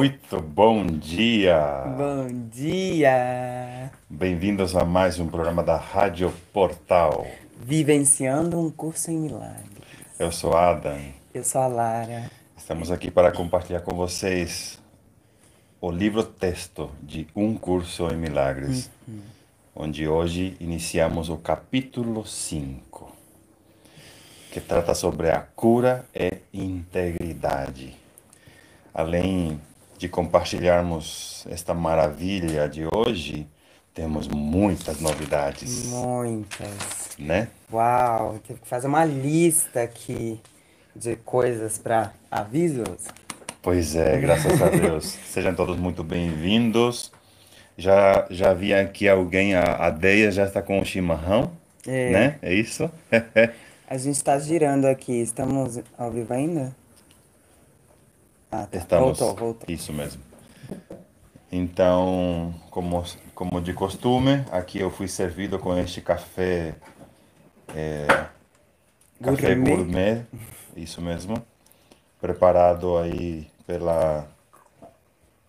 Muito bom dia! Bom dia! Bem-vindos a mais um programa da Rádio Portal. Vivenciando um curso em milagres. Eu sou Adam. Eu sou a Lara. Estamos aqui para compartilhar com vocês o livro texto de Um Curso em Milagres, uhum. onde hoje iniciamos o capítulo 5, que trata sobre a cura e integridade. Além de compartilharmos esta maravilha de hoje, temos muitas novidades. Muitas. Né? Uau, tive que fazer uma lista aqui de coisas para avisos. Pois é, graças a Deus. Sejam todos muito bem-vindos. Já, já vi aqui alguém, a, a Deia já está com o chimarrão, é. né? É isso? a gente está girando aqui. Estamos ao vivo ainda? Ah, tá. Estamos, voltou, voltou. Isso mesmo. Então, como, como de costume, aqui eu fui servido com este café, é, café gourmet. gourmet, isso mesmo, preparado aí pela...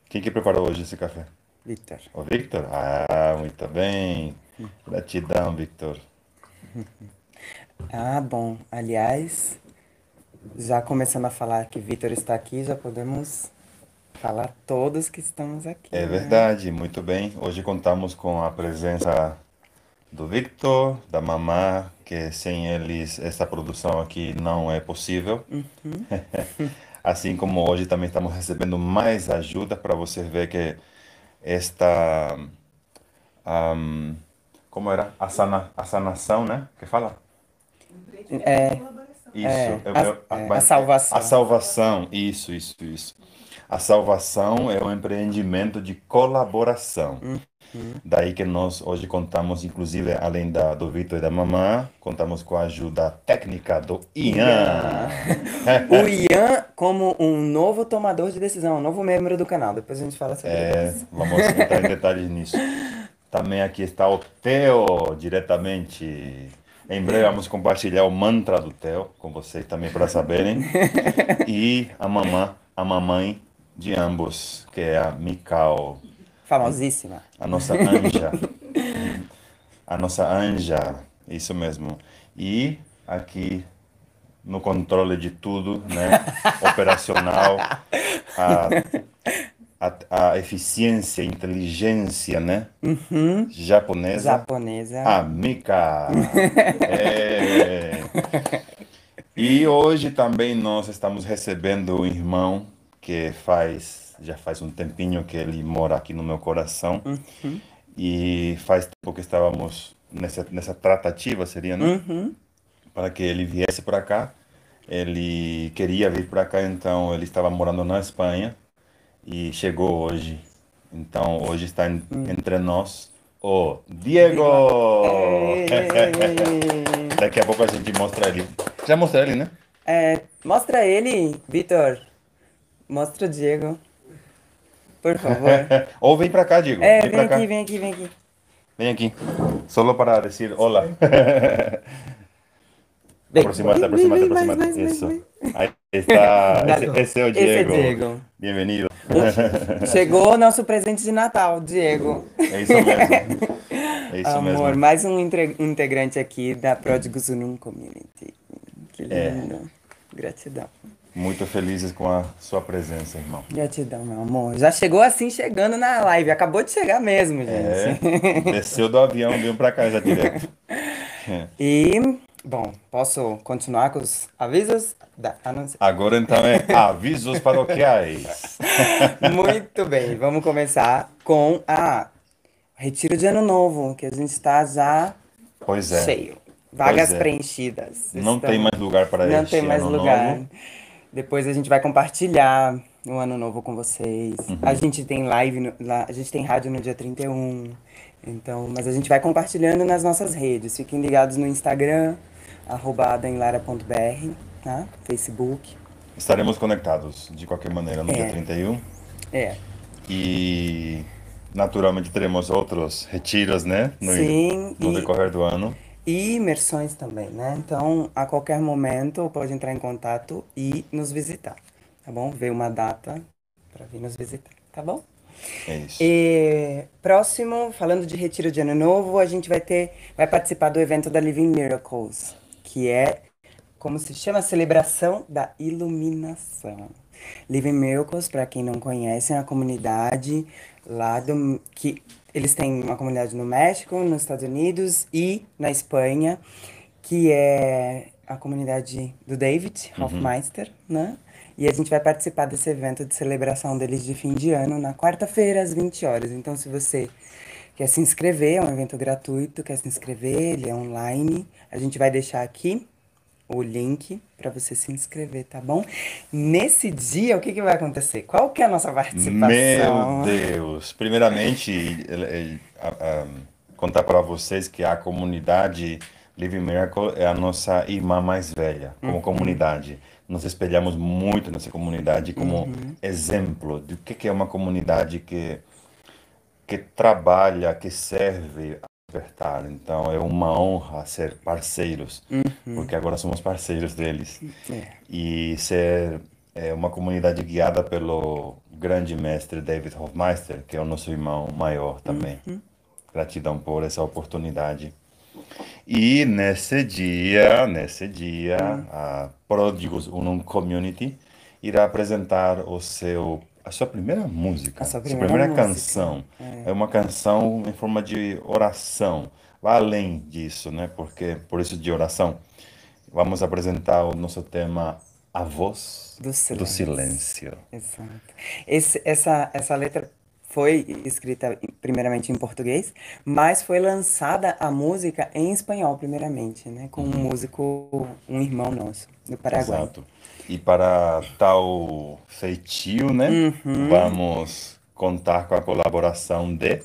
Quem que preparou hoje esse café? Victor. O Victor? Ah, muito bem. Gratidão, Victor. Ah, bom. Aliás, já começando a falar que Victor está aqui, já podemos falar todos que estamos aqui. É né? verdade, muito bem. Hoje contamos com a presença do Victor, da Mamá, que sem eles essa produção aqui não é possível. Uhum. assim como hoje também estamos recebendo mais ajuda para você ver que esta um, como era a, sana, a sanação, né? Que fala? É, isso, é, eu, a, a, é, a, salvação. A salvação, isso, isso, isso. A salvação é um empreendimento de colaboração. Uhum. Daí que nós hoje contamos, inclusive, além da, do Vitor e da Mamã, contamos com a ajuda técnica do Ian. o Ian como um novo tomador de decisão, um novo membro do canal. Depois a gente fala sobre é, isso. Vamos entrar em detalhes nisso. Também aqui está o Theo, diretamente. Em breve vamos compartilhar o mantra do Theo com vocês também para saberem. E a mamã, a mamãe de ambos, que é a Mikau. Famosíssima. A nossa anja. a nossa anja, isso mesmo. E aqui no controle de tudo, né? Operacional, a, a, a eficiência, inteligência, né? Uhum. Japonesa. Japonesa. A Mika. é. E hoje também nós estamos recebendo um irmão que faz já faz um tempinho que ele mora aqui no meu coração uhum. e faz tempo que estávamos nessa nessa tratativa seria né? Uhum. para que ele viesse para cá ele queria vir para cá então ele estava morando na Espanha e chegou hoje então hoje está en, uhum. entre nós o Diego daqui a pouco a gente mostra ele já mostra ele né é, mostra ele Vitor Mostra o Diego. Por favor. Ou vem pra cá, Diego. É, vem, vem aqui, cá. vem aqui, vem aqui. Vem aqui. Solo para dizer olá. aproximate, aproximate, aproximate. Isso. Aí está. Esse, esse, é o Diego. Esse é Diego. Bem-vindo. Chegou o nosso presente de Natal, Diego. É isso mesmo. É isso Amor, mesmo. mais um integrante aqui da Pródigos Unum Community. Que é. lindo. É. Gratidão. Muito felizes com a sua presença, irmão. Gratidão, meu amor. Já chegou assim, chegando na live. Acabou de chegar mesmo, gente. É, desceu do avião, veio pra cá já direto. É. E, bom, posso continuar com os avisos? Da, Agora então é avisos paroquiais. Muito bem, vamos começar com a Retiro de Ano Novo, que a gente está já pois é. cheio. Vagas é. preenchidas. Não tem mais lugar para Não tem mais lugar. Novo. Depois a gente vai compartilhar o ano novo com vocês. Uhum. A gente tem live, no, lá, a gente tem rádio no dia 31. Então, mas a gente vai compartilhando nas nossas redes. Fiquem ligados no Instagram, arroba tá? Facebook. Estaremos conectados de qualquer maneira no é. dia 31. É. E naturalmente teremos outros retiros, né? No, Sim. No decorrer do ano. E imersões também, né? Então, a qualquer momento pode entrar em contato e nos visitar, tá bom? Ver uma data para vir nos visitar, tá bom? É isso. E próximo, falando de retiro de ano novo, a gente vai ter, vai participar do evento da Living Miracles, que é como se chama a celebração da iluminação. Living Miracles, para quem não conhece, é uma comunidade lá do que eles têm uma comunidade no México, nos Estados Unidos e na Espanha, que é a comunidade do David Hofmeister, né? E a gente vai participar desse evento de celebração deles de fim de ano na quarta-feira, às 20 horas. Então, se você quer se inscrever, é um evento gratuito, quer se inscrever, ele é online. A gente vai deixar aqui o link para você se inscrever, tá bom? Nesse dia, o que, que vai acontecer? Qual que é a nossa participação? Meu Deus! Primeiramente, a- a- contar para vocês que a comunidade Living Miracle é a nossa irmã mais velha, como comunidade. Nos espelhamos muito nessa comunidade como exemplo do que que é uma comunidade que, que trabalha, que serve a despertar. Então, é uma honra ser parceiros, porque agora somos parceiros deles É. e ser é, uma comunidade guiada pelo grande mestre David Hofmeister, que é o nosso irmão maior também. Gratidão por essa oportunidade. E nesse dia, nesse dia, a Pródigos Unum Community irá apresentar o seu a sua primeira música, A sua sua primeira primeira música. canção. É uma canção em forma de oração. Vai além disso, né? Porque por isso de oração, vamos apresentar o nosso tema A Voz Do Silêncio. Silêncio. Exato. Esse, essa, essa letra foi escrita primeiramente em português, mas foi lançada a música em espanhol primeiramente, né? Com um músico, um irmão nosso, do Paraguai. Exato. E para tal feitio, né? Uhum. Vamos contar com a colaboração de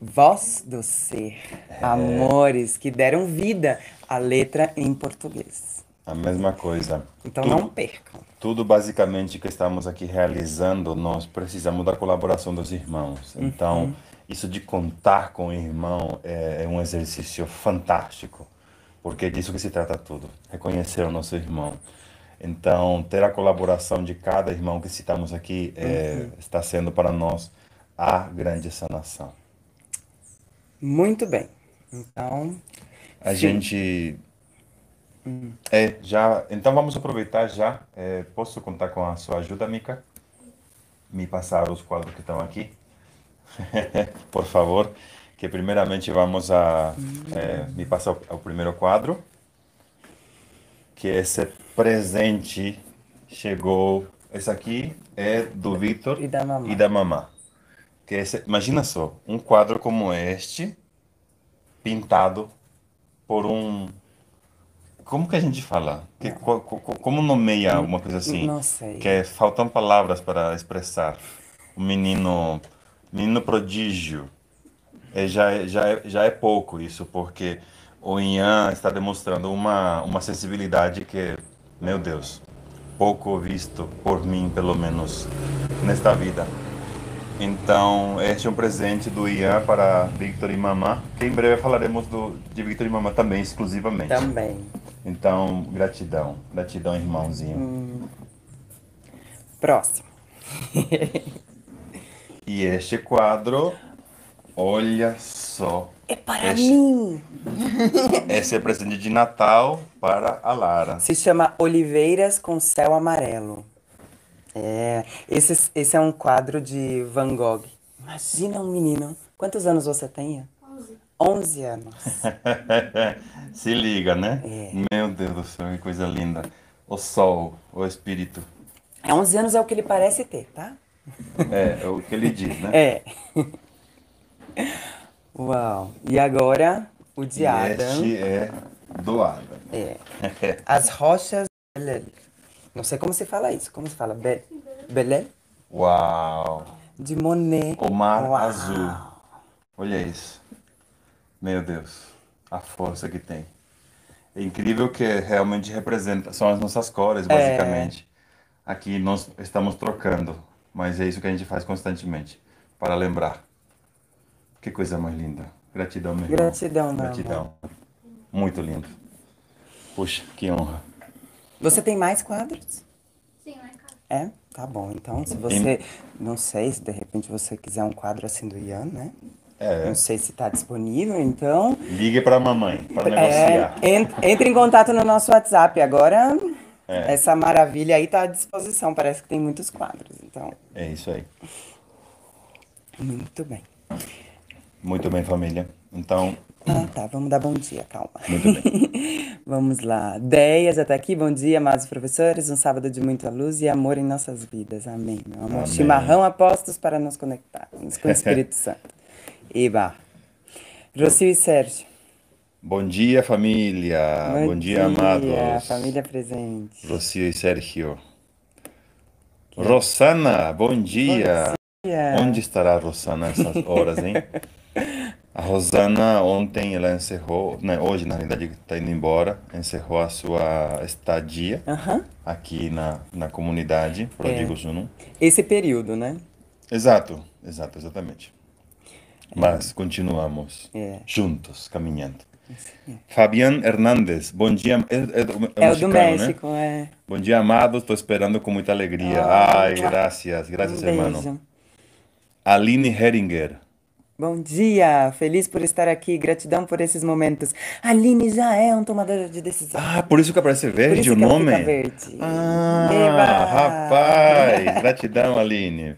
Voz do Ser, amores que deram vida à letra em português. a mesma coisa. Então Tudo- não percam. Tudo basicamente que estamos aqui realizando, nós precisamos da colaboração dos irmãos. Então, isso de contar com o irmão é, é um exercício fantástico, porque é disso que se trata tudo, reconhecer o nosso irmão. Então, ter a colaboração de cada irmão que citamos aqui é, está sendo para nós a grande sanação. Muito bem. Então, A Sim. gente é já, então vamos aproveitar já. É, posso contar com a sua ajuda, Mica? Me passar os quadros que estão aqui, por favor. Que primeiramente vamos a é, me passar o, o primeiro quadro. Que esse presente chegou. Esse aqui é do Victor E da mamá. e da. Que esse, imagina só, um quadro como este, pintado por um. Como que a gente fala? Que, co- co- co- como nomeia alguma coisa assim? Não sei. Que é- faltam palavras para expressar. Um menino, menino prodígio. É, já, é- já, é, já é pouco isso, porque o Ian está demonstrando uma, uma sensibilidade que, meu Deus, pouco visto por mim, pelo menos, nesta vida. Então, este é um presente do Ian para Victor e Mamá, que em breve falaremos do, de Victor e Mamá também, exclusivamente. também. Então, gratidão. Gratidão, irmãozinho. Próximo. E este quadro, olha só. É para Este, mim. esse é presente de Natal para a Lara. Se chama Oliveiras com Céu Amarelo. É, esse, esse é um quadro de Van Gogh. Imagina um menino. Quantos anos você tem? 11. 11 anos. Se liga, né? É. Meu Deus do céu, que coisa linda. O sol, o espírito. É 11 anos é o que ele parece ter, tá? É, é o que ele diz, né? É. Uau. E agora, o de Adam. este é do Adam. É. As rochas Belel. Não sei como se fala isso. Como se fala? Be Belel? Uau! De Monet. O mar Uau. azul. Olha isso. Meu Deus, a força que tem. É incrível que realmente representa, são as nossas cores, É. basicamente. Aqui nós estamos trocando, mas é isso que a gente faz constantemente, para lembrar. Que coisa mais linda. Gratidão, meu irmão. Gratidão, meu Gratidão. Muito lindo. Puxa, que honra. Você tem mais quadros? Sim, lá em casa. É? Tá bom. Então, se você. Não sei se de repente você quiser um quadro assim do Ian, né? É. Não sei se está disponível, então. Ligue para a mamãe para É, negociar. en- entre em contato no nosso WhatsApp. Agora, É. essa maravilha aí está à disposição. Parece que tem muitos quadros. Então, É isso aí. muito bem. Muito bem, família. Então, Ah, tá. Vamos dar bom dia, calma. muito bem. Vamos lá. Deia já tá aqui. Bom dia, amados professores. Um sábado de muita luz e amor em nossas vidas. Amém, meu amor. Amém. Chimarrão apostos para nos conectarmos com o Espírito Santo. Eba. Rocio e Sérgio. Bom dia, família. Bom, dia, amados. Família presente. Rocio e Sérgio. Rosana, bom dia. dia. Onde estará a Rosana essas horas, hein? A Rosana ontem ela encerrou, né, hoje na realidade está indo embora, encerrou a sua estadia Aham. aqui na, na comunidade Pródigo Junum. Esse período, né? Exato, exato, exatamente. Mas continuamos É. juntos, caminhando. Fabian Hernandes, bom dia. É, é do, É, o do mexicano, né? México, é. Bom dia, amados. Estou esperando com muita alegria. Ah, Ai, graças, graças, um hermano. beijo. Aline Heringer. Bom dia, feliz por estar aqui, gratidão por esses momentos. Aline já é um tomador de decisão. Ah, por isso que aparece Por verde isso o nome? fica verde. Ah, Eba! rapaz. Gratidão, Aline.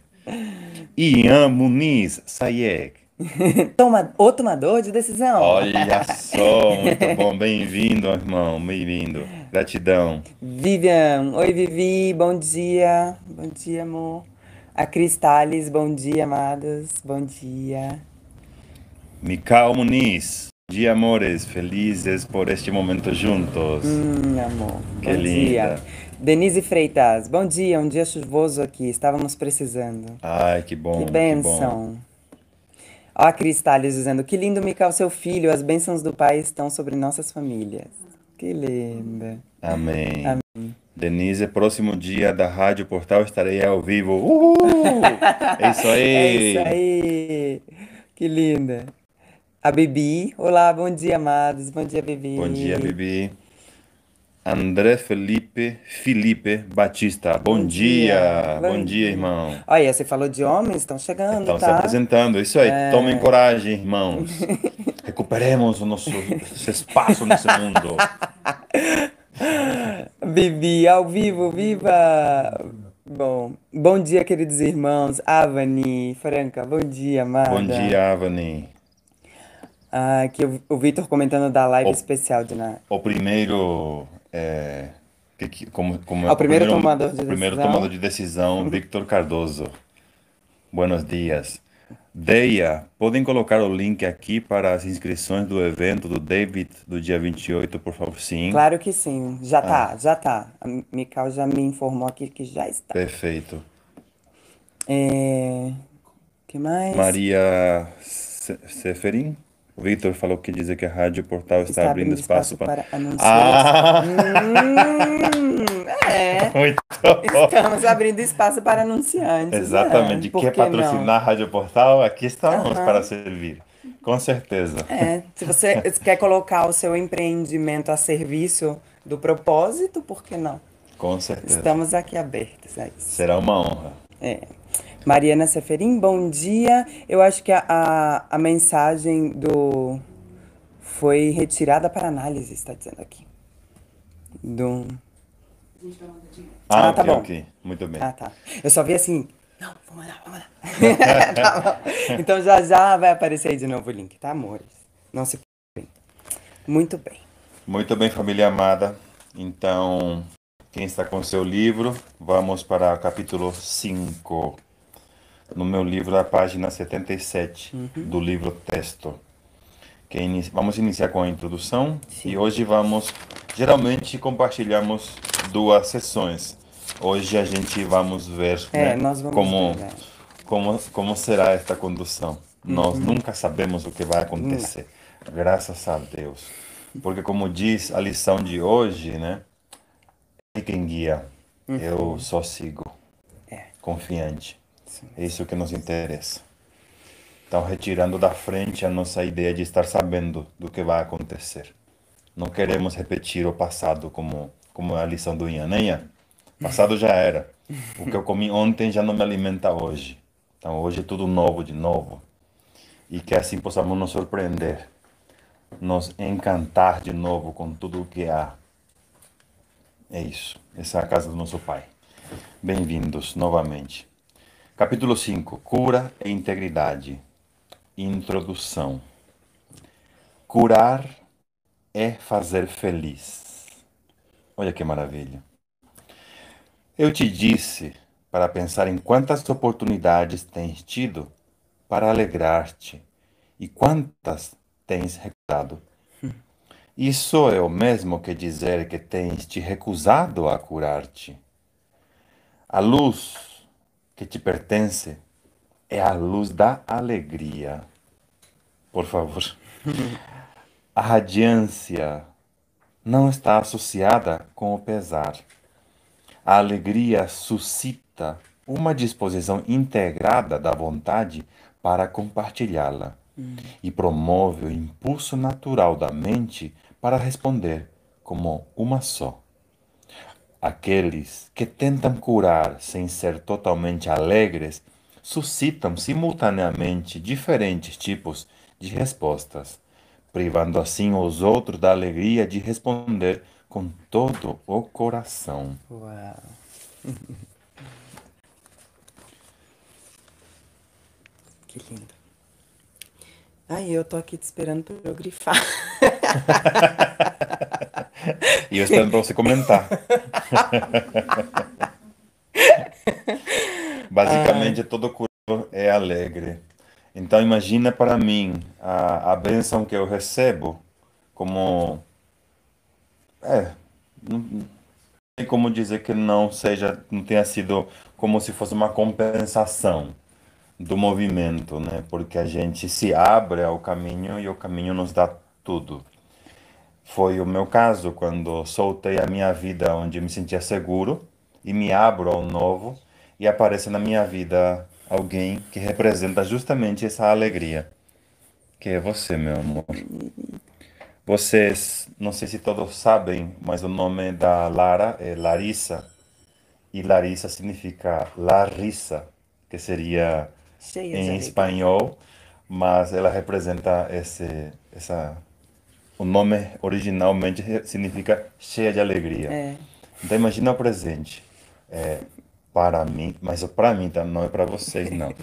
Ian Muniz Sayek. Toma, o tomador de decisão. Olha só, muito bom. Bem-vindo, irmão. Bem-vindo. Gratidão. Vivian, oi Vivi, bom dia. Bom dia, amor. A Cris Tales, bom dia, amados. Bom dia. Mical Muniz. Bom dia, amores. Felizes por este momento juntos. Hum, amor. Que bom dia. linda. Denise Freitas, bom dia. Um dia chuvoso aqui, estávamos precisando. Ai, que bom. Que bom. bênção. Ó, a Cris Tales dizendo, que lindo, Mical, seu filho. As bênçãos do Pai estão sobre nossas famílias. Que linda. Amém. Denise, próximo dia da Rádio Portal estarei ao vivo. Uhul! É isso aí. É isso aí. Que linda. A Bibi. Olá, bom dia, amados. Bom dia, Bibi. Bom dia, Bibi. André Felipe Felipe Batista. Bom, Bom dia. dia. Bom, Bom dia, irmão. Olha, você falou de homens, estão chegando, Estão se tá? apresentando. Isso aí. É. Tomem coragem, irmãos. Recuperemos o nosso espaço nesse mundo. Bibi, ao vivo, viva! Bom, bom dia, queridos irmãos. Avani, Franca, bom dia, amada. Bom dia, Avani. Ah, aqui o, o Vitor comentando da live O- especial de na... O primeiro. É, que, que- como, como, Ah, o primeiro tomador de o primeiro decisão. tomador de decisão, Victor Cardoso. Buenos dias. Deia, podem colocar o link aqui para as inscrições do evento do David do dia 28, por favor? Sim. Claro que sim, já Ah. tá, já tá. A Mical já me informou aqui que já está. Perfeito. É... que mais? Maria Se- Seferin? O Victor falou que diz que a Rádio Portal está, abrindo espaço para. anunciar. Ah! Hum, é, Muito bom. estamos abrindo espaço para anunciantes. Exatamente. é, por Quer que não? patrocinar a Rádio Portal? Aqui estamos Aham. para servir. Com certeza. É, se você quer colocar o seu empreendimento a serviço do propósito, por que não? Com certeza. Estamos aqui abertos a isso. Será uma honra. É. Mariana Seferin, bom dia. Eu acho que a, a, a mensagem do foi retirada para análise, está dizendo aqui. Do... Ah, Ah, tá ok, bom. ok. Muito bem. Ah, tá. Eu só vi assim. Não, vamos lá, vamos lá. Tá. Então já já vai aparecer aí de novo o link, tá, amores? Não se preocupem. Muito bem. Muito bem, família amada. Então, quem está com seu livro, vamos para o capítulo 5. No meu livro, a página 77 Uhum. do livro texto. Que ini- Vamos iniciar com a introdução Sim. e hoje vamos. Geralmente compartilhamos duas sessões. Hoje a gente vamos ver É, né, vamos como, ver, né? como, como será esta condução. Nós nunca sabemos o que vai acontecer. Graças a Deus. Porque como diz a lição de hoje, né? É quem guia. Eu só sigo. É. Confiante. É isso que nos interessa. Então, retirando da frente a nossa ideia de estar sabendo do que vai acontecer. Não queremos repetir o passado como, como a lição do Ian, Ian? Passado já era. O que eu comi ontem já não me alimenta hoje. Então hoje é tudo novo de novo. E que assim possamos nos surpreender, nos encantar de novo com tudo o que há. É isso. Essa é a casa do nosso Pai. Bem-vindos novamente. Capítulo 5: Cura e integridade. Introdução. Curar é fazer feliz. Olha que maravilha. Eu te disse para pensar em quantas oportunidades tens tido para alegrar-te e quantas tens recusado. Isso é o mesmo que dizer que tens te recusado a curar-te. A luz que te pertence é a luz da alegria. Por favor. A radiância não está associada com o pesar. A alegria suscita uma disposição integrada da vontade para compartilhá-la hum. e promove o impulso natural da mente para responder como uma só. Aqueles que tentam curar sem ser totalmente alegres suscitam simultaneamente diferentes tipos de respostas, privando assim os outros da alegria de responder com todo o coração. Uau! que lindo. Ai, eu tô aqui te esperando para eu grifar. e eu esperando para você comentar. Basicamente, todo curso é alegre. Então, imagina para mim a, a bênção que eu recebo como é, não, tem como dizer que não seja, não tenha sido como se fosse uma compensação do movimento, né? Porque a gente se abre ao caminho e o caminho nos dá tudo. Foi o meu caso quando soltei a minha vida onde me sentia seguro e me abro ao novo e aparece na minha vida alguém que representa justamente essa alegria, que é você, meu amor. Vocês, não sei se todos sabem, mas o nome da Lara é Larissa. E Larissa significa Larissa, que seria Cheia em espanhol, mas ela representa esse, essa. O nome originalmente significa cheia de alegria. É. Então imagina o presente. É, para mim, mas para mim tá, não é para vocês não.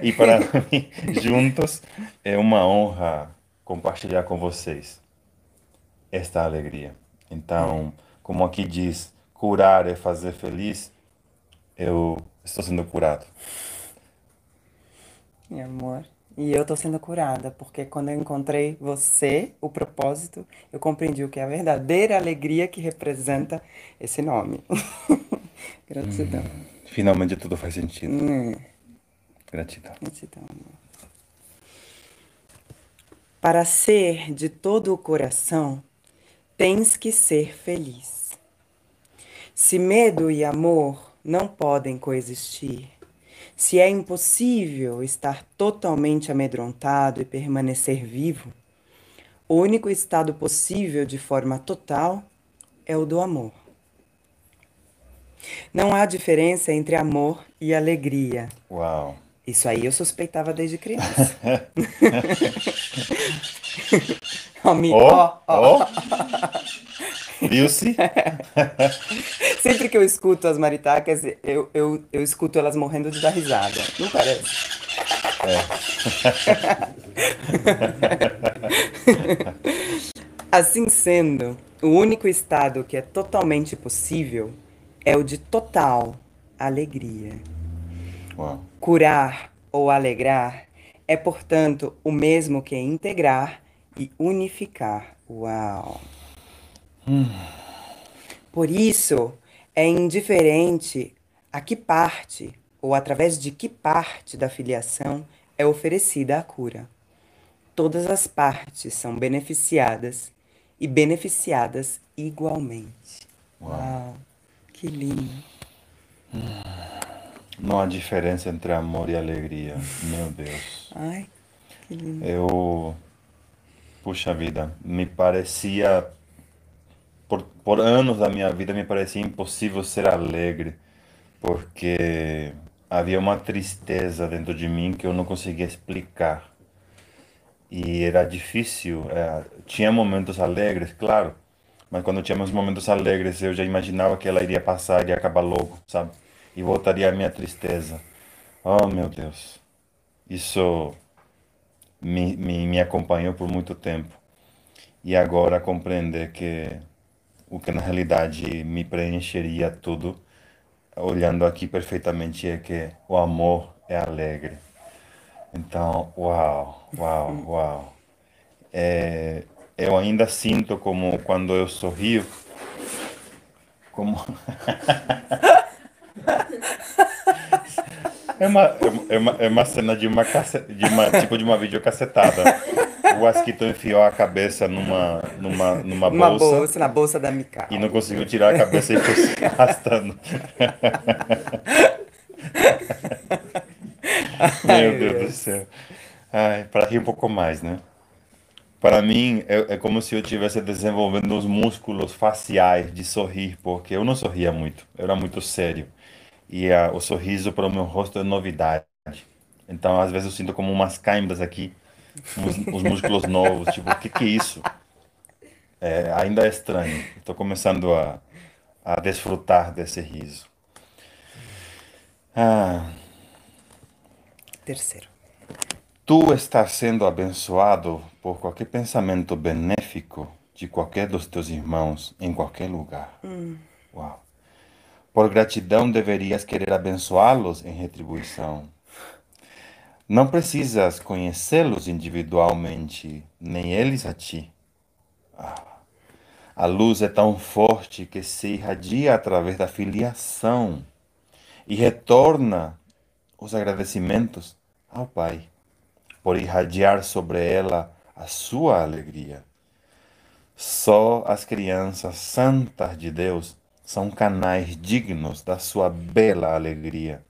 e para mim, juntos, é uma honra compartilhar com vocês esta alegria. Então, como aqui diz, curar é fazer feliz, eu estou sendo curado. Meu amor. E eu estou sendo curada, porque quando eu encontrei você, o propósito, eu compreendi o que é a verdadeira alegria que representa esse nome. Gratidão. Hum, finalmente tudo faz sentido. Hum. Gratidão. Gratidão. Para ser de todo o coração, tens que ser feliz. Se medo e amor não podem coexistir, se é impossível estar totalmente amedrontado e permanecer vivo, o único estado possível de forma total é o do amor. Não há diferença entre amor e alegria. Uau! Isso aí eu suspeitava desde criança. ó, me, ó, ó. Viu-se? Sempre que eu escuto as maritacas, eu, eu, eu escuto elas morrendo de dar risada. Não parece? É. assim sendo, o único estado que é totalmente possível é o de total alegria. Uau. Curar ou alegrar é, portanto, o mesmo que integrar e unificar. Uau! Hum. Por isso, é indiferente a que parte ou através de que parte da filiação é oferecida a cura. Todas as partes são beneficiadas e beneficiadas igualmente. Uau! Uau que lindo! Hum. Não há diferença entre amor e alegria. Meu Deus. Ai, que lindo. Eu. Puxa vida, me parecia. Por, por anos da minha vida me parecia impossível ser alegre, porque havia uma tristeza dentro de mim que eu não conseguia explicar. E era difícil. É, tinha momentos alegres, claro, mas quando tínhamos momentos alegres eu já imaginava que ela iria passar e acabar logo, sabe? E voltaria a minha tristeza. Oh, meu Deus. Isso me, me, me acompanhou por muito tempo. E agora compreender que o que na realidade me preencheria tudo, olhando aqui perfeitamente, é que o amor é alegre. Então, uau, uau, uau. É, eu ainda sinto como quando eu sorrio, como. É uma, é uma, é uma cena de uma, cace... de uma tipo de uma videocassetada. O Asquito enfiou a cabeça numa, numa, numa Uma bolsa, bolsa, na bolsa da Mikau. e não conseguiu tirar a cabeça e foi se arrastando. Ai, Meu Deus do céu. Ai, para rir um pouco mais, né? Para mim, é, é como se eu estivesse desenvolvendo os músculos faciais de sorrir, porque eu não sorria muito, eu era muito sério. E ah, o sorriso para o meu rosto é novidade. Então, às vezes, eu sinto como umas câimbras aqui, os, os músculos novos. Tipo, o que, que é isso? É, ainda é estranho. Estou começando a, a desfrutar desse riso. Ah, Terceiro. Tu estás sendo abençoado por qualquer pensamento benéfico de qualquer dos teus irmãos em qualquer lugar. Uau. Por gratidão deverias querer abençoá-los em retribuição. Não precisas conhecê-los individualmente, nem eles a ti. Ah. A luz é tão forte que se irradia através da filiação e retorna os agradecimentos ao Pai por irradiar sobre ela a sua alegria. Só as crianças santas de Deus são canais dignos da sua bela alegria,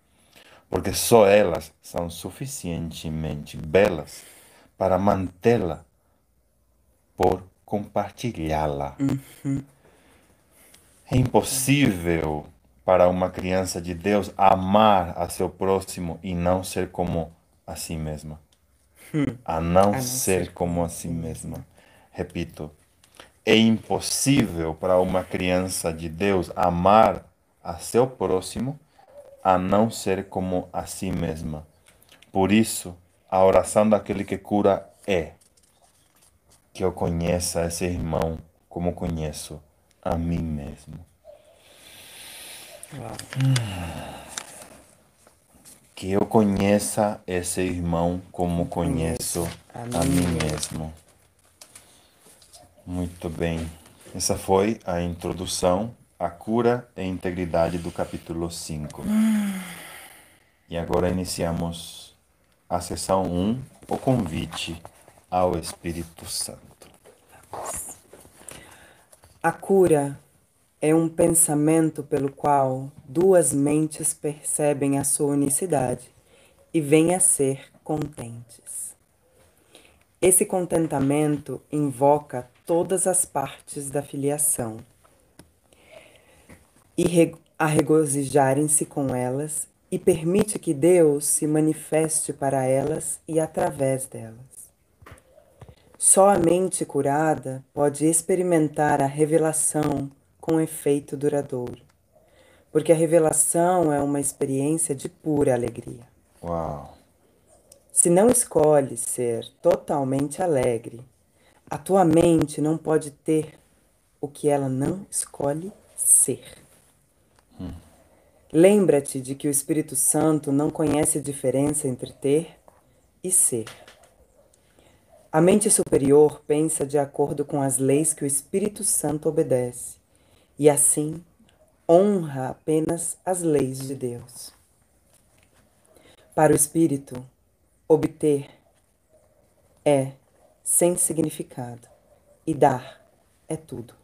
porque só elas são suficientemente belas para mantê-la por compartilhá-la. É impossível para uma criança de Deus amar a seu próximo e não ser como a si mesma. A não, não ser, ser como a si mesma. Repito, é impossível para uma criança de Deus amar a seu próximo a não ser como a si mesma. Por isso, a oração daquele que cura é que eu conheça esse irmão como conheço a mim mesmo. Que eu conheça esse irmão como conheço a mim mesmo. Muito bem. Essa foi a introdução à cura e integridade do capítulo 5. E agora iniciamos a sessão 1, o convite ao Espírito Santo. A cura é um pensamento pelo qual duas mentes percebem a sua unicidade e vêm a ser contentes. Esse contentamento invoca todas as partes da filiação e a regozijarem-se com elas e permite que Deus se manifeste para elas e através delas. Só a mente curada pode experimentar a revelação com efeito duradouro, porque a revelação é uma experiência de pura alegria. Uau! Se não escolhes ser totalmente alegre, a tua mente não pode ter o que ela não escolhe ser. Lembra-te de que o Espírito Santo não conhece a diferença entre ter e ser. A mente superior pensa de acordo com as leis que o Espírito Santo obedece e assim honra apenas as leis de Deus. Para o espírito, obter é sem significado e dar é tudo.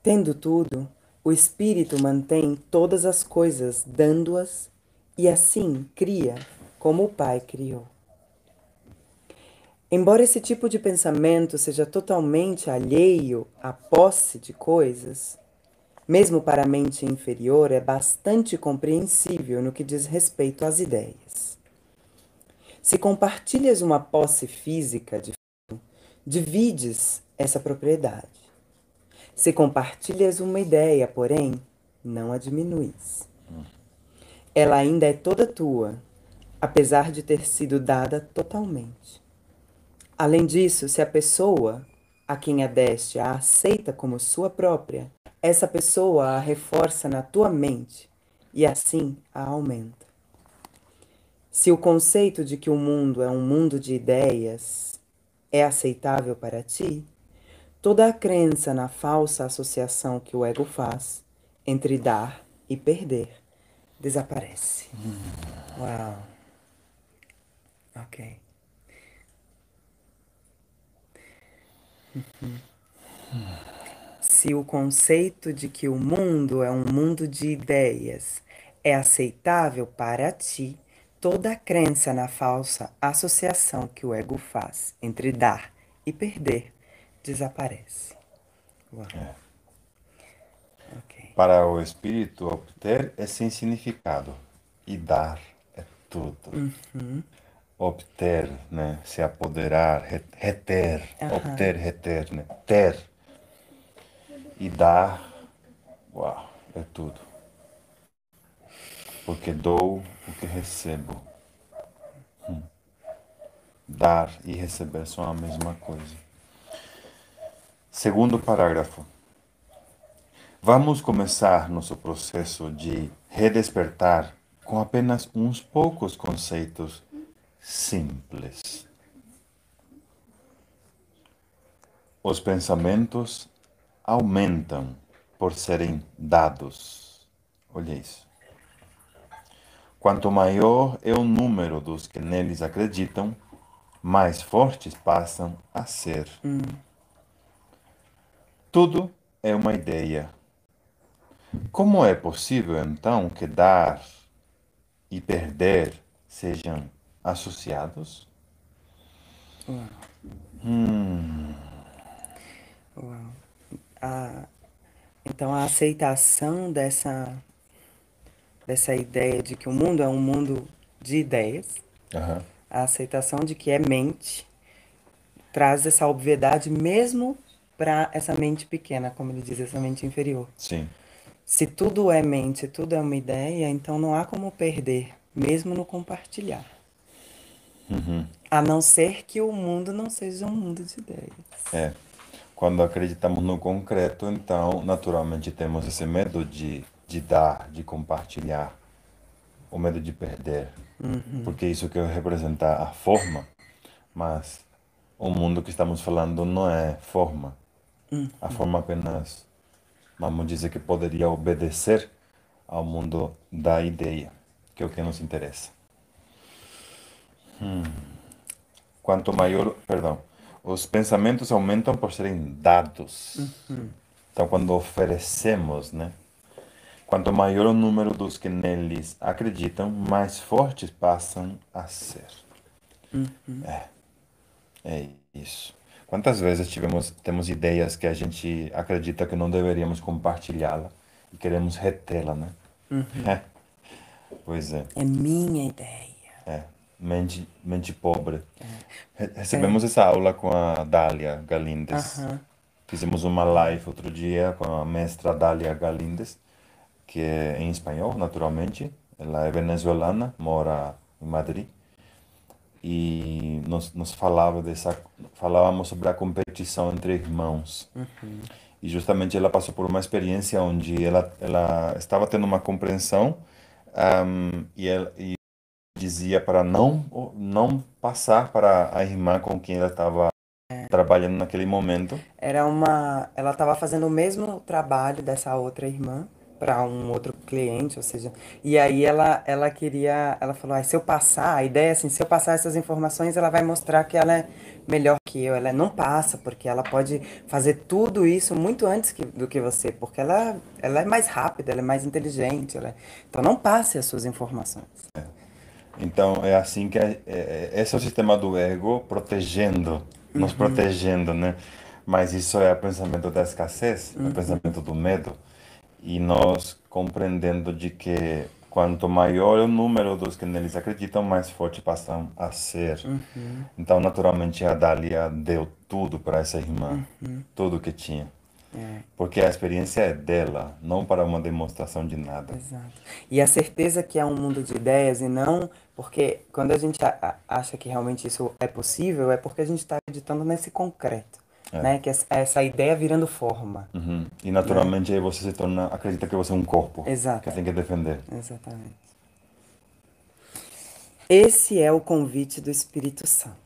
Tendo tudo, o espírito mantém todas as coisas, dando-as e assim cria como o Pai criou. Embora esse tipo de pensamento seja totalmente alheio à posse de coisas, mesmo para a mente inferior, é bastante compreensível no que diz respeito às ideias. Se compartilhas uma posse física de divides essa propriedade. Se compartilhas uma ideia, porém, não a diminuis. Ela ainda é toda tua, apesar de ter sido dada totalmente. Além disso, se a pessoa a quem a deste a aceita como sua própria, essa pessoa a reforça na tua mente e assim a aumenta. Se o conceito de que o mundo é um mundo de ideias é aceitável para ti, toda a crença na falsa associação que o ego faz entre dar e perder desaparece. Hum. Uau. Ok. Se o conceito de que o mundo é um mundo de ideias é aceitável para ti, toda a crença na falsa associação que o ego faz entre dar e perder desaparece. Uau. É. Okay. Para o espírito, obter é sem significado e dar é tudo. Uhum obter, né? Se apoderar, reter, uhum. obter, reter, né? Ter e dar, uau, é tudo. Porque dou o que recebo. Hum. Dar e receber são a mesma coisa. Segundo parágrafo. Vamos começar nosso processo de redespertar com apenas uns poucos conceitos simples. Os pensamentos aumentam por serem dados. Olha isso. Quanto maior é o número dos que neles acreditam, mais fortes passam a ser. Hum. Tudo é uma ideia. Como é possível então que dar e perder sejam associados? Uau. Hum. Uau. A, então a aceitação dessa dessa ideia de que o mundo é um mundo de ideias, uhum. a aceitação de que é mente, traz essa obviedade mesmo para essa mente pequena, como ele diz, essa mente inferior. Sim. Se tudo é mente, tudo é uma ideia, então não há como perder, mesmo no compartilhar. Uhum. A não ser que o mundo não seja um mundo de ideias. É. Quando acreditamos no concreto, então, naturalmente temos esse medo de, de dar, de compartilhar, o medo de perder. Uhum. Porque isso que representa a forma, mas o mundo que estamos falando não é forma. Uhum. A forma apenas, vamos dizer que poderia obedecer ao mundo da ideia, que é o que nos interessa. Hum. Quanto maior, perdão, os pensamentos aumentam por serem dados. Uhum. Então, quando oferecemos, né? Quanto maior o número dos que neles acreditam, mais fortes passam a ser. Uhum. É, é isso. Quantas vezes tivemos, temos ideias que a gente acredita que não deveríamos compartilhá-la e queremos retê-la, né? Uhum. É. Pois é. É minha ideia. É mente, mente pobre. É. Recebemos é. essa aula com a Dália Galindes. Uh -huh. Fizemos uma live outro dia com a mestra Dália Galindes, que é em espanhol, naturalmente. Ela é venezuelana, mora em Madrid. E nós, nós falava dessa, falávamos sobre a competição entre irmãos. Uh -huh. E justamente ela passou por uma experiência onde ela, ela estava tendo uma compreensão um, e, ela, e dizia para não não passar para a irmã com quem ela estava é. trabalhando naquele momento. Era uma, ela estava fazendo o mesmo trabalho dessa outra irmã para um outro cliente, ou seja, e aí ela ela queria, ela falou, ah, se eu passar, a ideia é assim, se eu passar essas informações, ela vai mostrar que ela é melhor que eu. Ela não passa, porque ela pode fazer tudo isso muito antes que, do que você, porque ela, ela é mais rápida, ela é mais inteligente. Ela, é, então não passe as suas informações. É. Então é assim que é, é- esse é o sistema do ego protegendo, nos protegendo, né? Mas isso é o pensamento da escassez, é o pensamento do medo. E nós compreendendo de que quanto maior o número dos que neles acreditam, mais forte passam a ser. Então, naturalmente, a Dália deu tudo para essa irmã, tudo que tinha. É, Porque a experiência é dela, não para uma demonstração de nada. exato. E a certeza que é um mundo de ideias e não porque quando a gente acha que realmente isso é possível, é porque a gente está acreditando nesse concreto, né? Que essa, essa ideia virando forma. Uhum. E naturalmente aí você se torna, acredita que você é um corpo Exato. que tem que defender. Exatamente. Esse é o convite do Espírito Santo.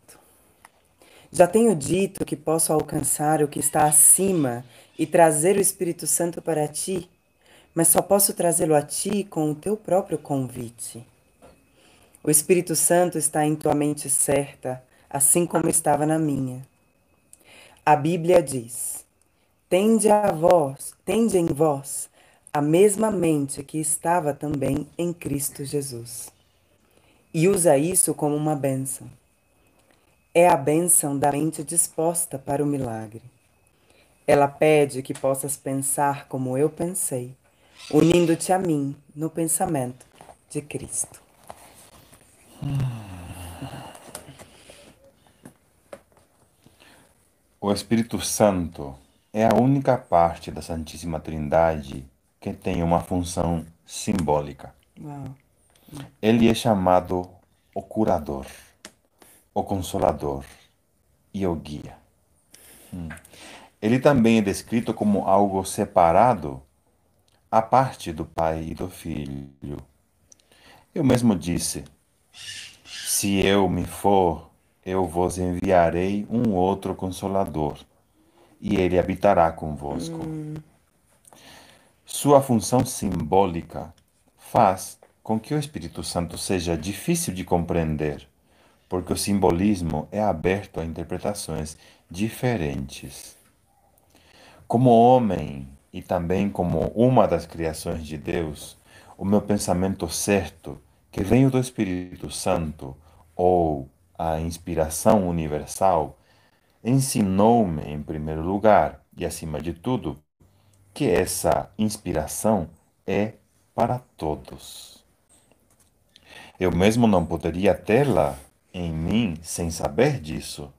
Já tenho dito que posso alcançar o que está acima e trazer o Espírito Santo para ti, mas só posso trazê-lo a ti com o teu próprio convite. O Espírito Santo está em tua mente certa, assim como estava na minha. A Bíblia diz: Tende a vós, tende em vós a mesma mente que estava também em Cristo Jesus. E usa isso como uma bênção. É a bênção da mente disposta para o milagre. Ela pede que possas pensar como eu pensei, unindo-te a mim no pensamento de Cristo. O Espírito Santo é a única parte da Santíssima Trindade que tem uma função simbólica. Uau. Ele é chamado o curador, o consolador e o guia. Hum. Ele também é descrito como algo separado à parte do Pai e do Filho. Eu mesmo disse: Se eu me for, eu vos enviarei um outro consolador, e ele habitará convosco. Sua função simbólica faz com que o Espírito Santo seja difícil de compreender, porque o simbolismo é aberto a interpretações diferentes. Como homem e também como uma das criações de Deus, o meu pensamento certo, que vem do Espírito Santo ou a inspiração universal, ensinou-me, em primeiro lugar e acima de tudo, que essa inspiração é para todos. Eu mesmo não poderia tê-la em mim sem saber disso.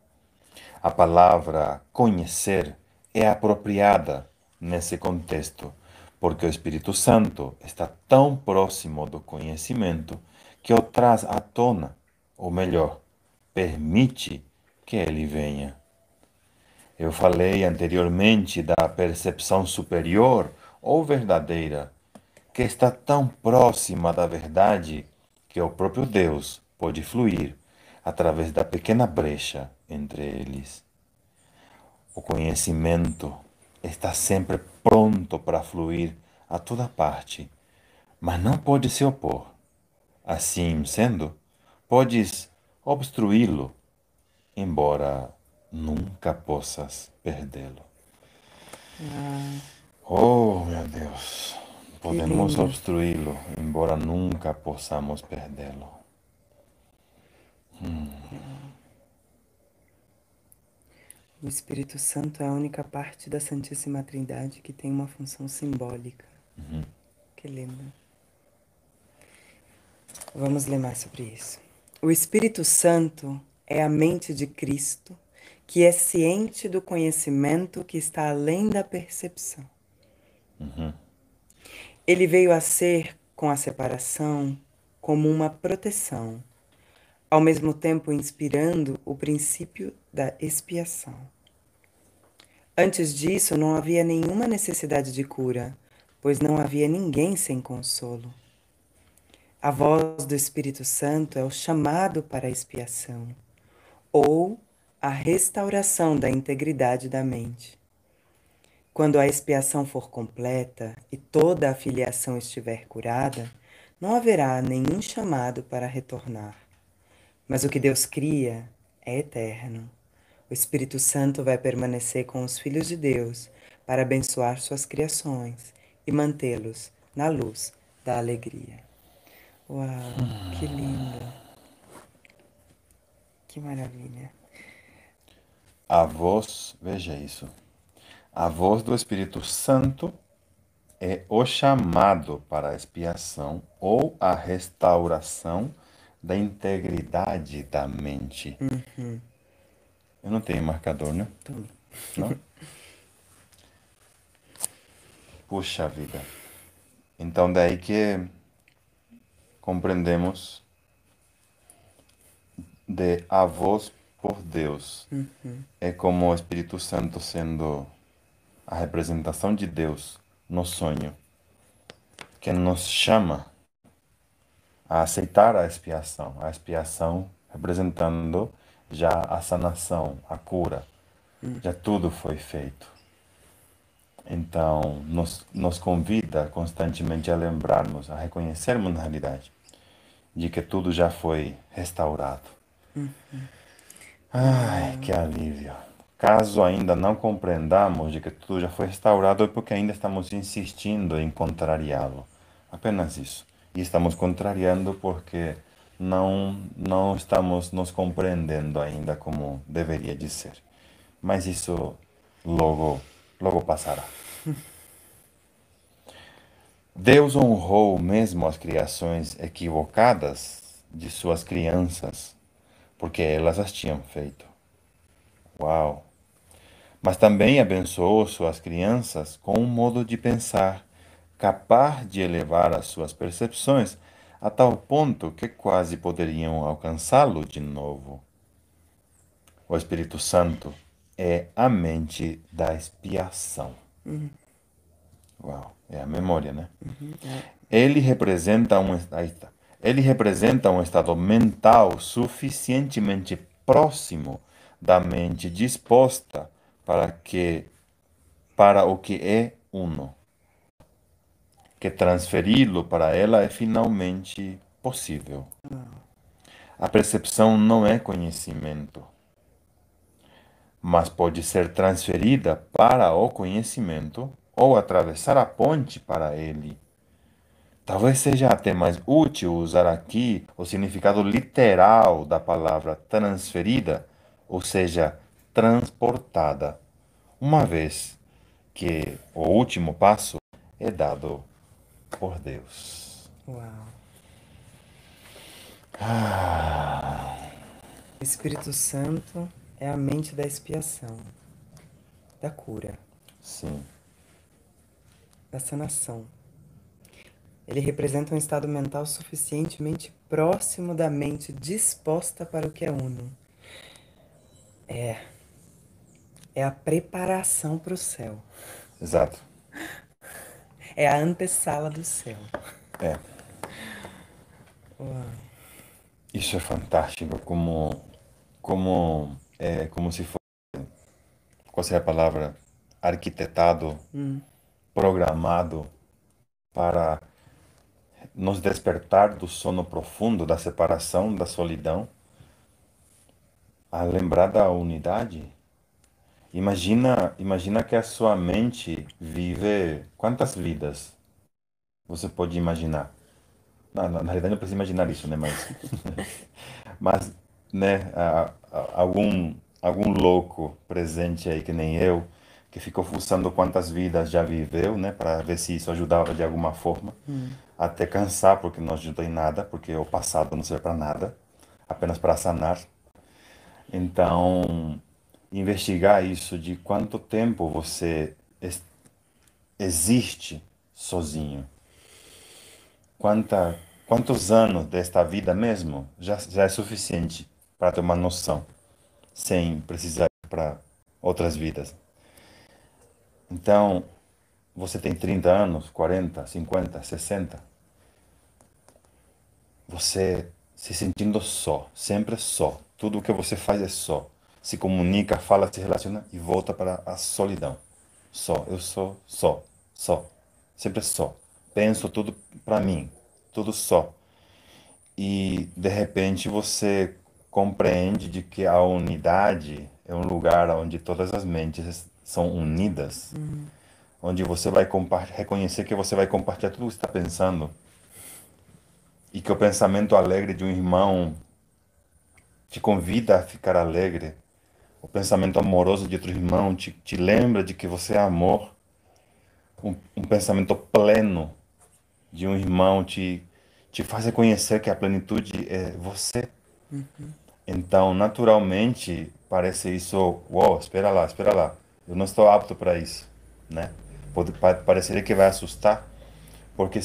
A palavra conhecer é apropriada nesse contexto, porque o Espírito Santo está tão próximo do conhecimento que o traz à tona, ou melhor, permite que ele venha. Eu falei anteriormente da percepção superior ou verdadeira, que está tão próxima da verdade que o próprio Deus pode fluir através da pequena brecha entre eles. O conhecimento está sempre pronto para fluir a toda parte, mas não pode se opor. Assim sendo, podes obstruí-lo, embora nunca possas perdê-lo. Oh, meu Deus! Podemos obstruí-lo, embora nunca possamos perdê-lo. O Espírito Santo é a única parte da Santíssima Trindade que tem uma função simbólica. Que lindo. Vamos ler mais sobre isso. O Espírito Santo é a mente de Cristo que é ciente do conhecimento que está além da percepção. Ele veio a ser, com a separação, como uma proteção, ao mesmo tempo inspirando o princípio da expiação. Antes disso, não havia nenhuma necessidade de cura, pois não havia ninguém sem consolo. A voz do Espírito Santo é o chamado para a expiação, ou a restauração da integridade da mente. Quando a expiação for completa e toda a filiação estiver curada, não haverá nenhum chamado para retornar. Mas o que Deus cria é eterno. O Espírito Santo vai permanecer com os filhos de Deus para abençoar suas criações e mantê-los na luz da alegria. Uau, que lindo! Que maravilha. A voz, veja isso. A voz do Espírito Santo é o chamado para a expiação ou a restauração da integridade da mente. Uhum. Eu não tenho marcador, né? Não? Puxa vida. Então daí que compreendemos de a voz por Deus. Uhum. É como o Espírito Santo sendo a representação de Deus no sonho, que nos chama a aceitar a expiação. A expiação representando já a sanação, a cura. Já tudo foi feito. Então, nos, nos convida constantemente a lembrarmos, a reconhecermos na realidade, de que tudo já foi restaurado. Ai, que alívio. Caso ainda não compreendamos de que tudo já foi restaurado, é porque ainda estamos insistindo em contrariá-lo. Apenas isso. E estamos contrariando porque não, não estamos nos compreendendo ainda como deveria de ser. Mas isso logo, logo passará. Deus honrou mesmo as criações equivocadas de suas crianças, porque elas as tinham feito. Uau! Mas também abençoou suas crianças com um modo de pensar capaz de elevar as suas percepções a tal ponto que quase poderiam alcançá-lo de novo. O Espírito Santo é a mente da expiação. Uau, é a memória, né? Ele representa um aí está. Ele representa um estado mental suficientemente próximo da mente disposta para que para o que é uno. Que transferi-lo para ela é finalmente possível. A percepção não é conhecimento, mas pode ser transferida para o conhecimento ou atravessar a ponte para ele. Talvez seja até mais útil usar aqui o significado literal da palavra transferida, ou seja, transportada, uma vez que o último passo é dado por Deus. Uau. Ah, Espírito Santo é a mente da expiação, da cura, sim, da sanação. Ele representa um estado mental suficientemente próximo da mente disposta para o que é uno. É. É a preparação para o céu. exato. É a antessala do céu. É. Uau. Isso é fantástico, como, como, é, como se fosse, qual seria a palavra, arquitetado, Hum. programado para nos despertar do sono profundo, da separação, da solidão, a lembrar da unidade. Imagina, imagina que a sua mente vive quantas vidas você pode imaginar? Na, na, na realidade não precisa imaginar isso, né? Mas, mas né? a- algum algum louco presente aí que nem eu que ficou fuçando quantas vidas já viveu, né? Para ver se isso ajudava de alguma forma, até cansar porque não ajuda em nada, porque o passado não serve para nada, apenas para sanar. Então, investigar isso de quanto tempo você es- existe sozinho. Quanta, quantos anos desta vida mesmo já, já é suficiente para ter uma noção, sem precisar ir para outras vidas. Então, você tem 30 anos, 40, 50, 60. Você se sentindo só, sempre só. Tudo o que você faz é só. Se comunica, fala, se relaciona e volta para a solidão. Só, eu sou só, só. Sempre só. Penso tudo para mim, tudo só. E de repente você compreende de que a unidade é um lugar onde todas as mentes são unidas, onde você vai reconhecer que você vai compartilhar tudo o que está pensando e que o pensamento alegre de um irmão te convida a ficar alegre. O pensamento amoroso de outro irmão te, te lembra de que você é amor. Um, um pensamento pleno de um irmão te, te faz reconhecer que a plenitude é você. Uhum. Então, naturalmente, parece isso, uau, wow, espera lá, espera lá, eu não estou apto para isso, né? Pode parecer que vai assustar, porque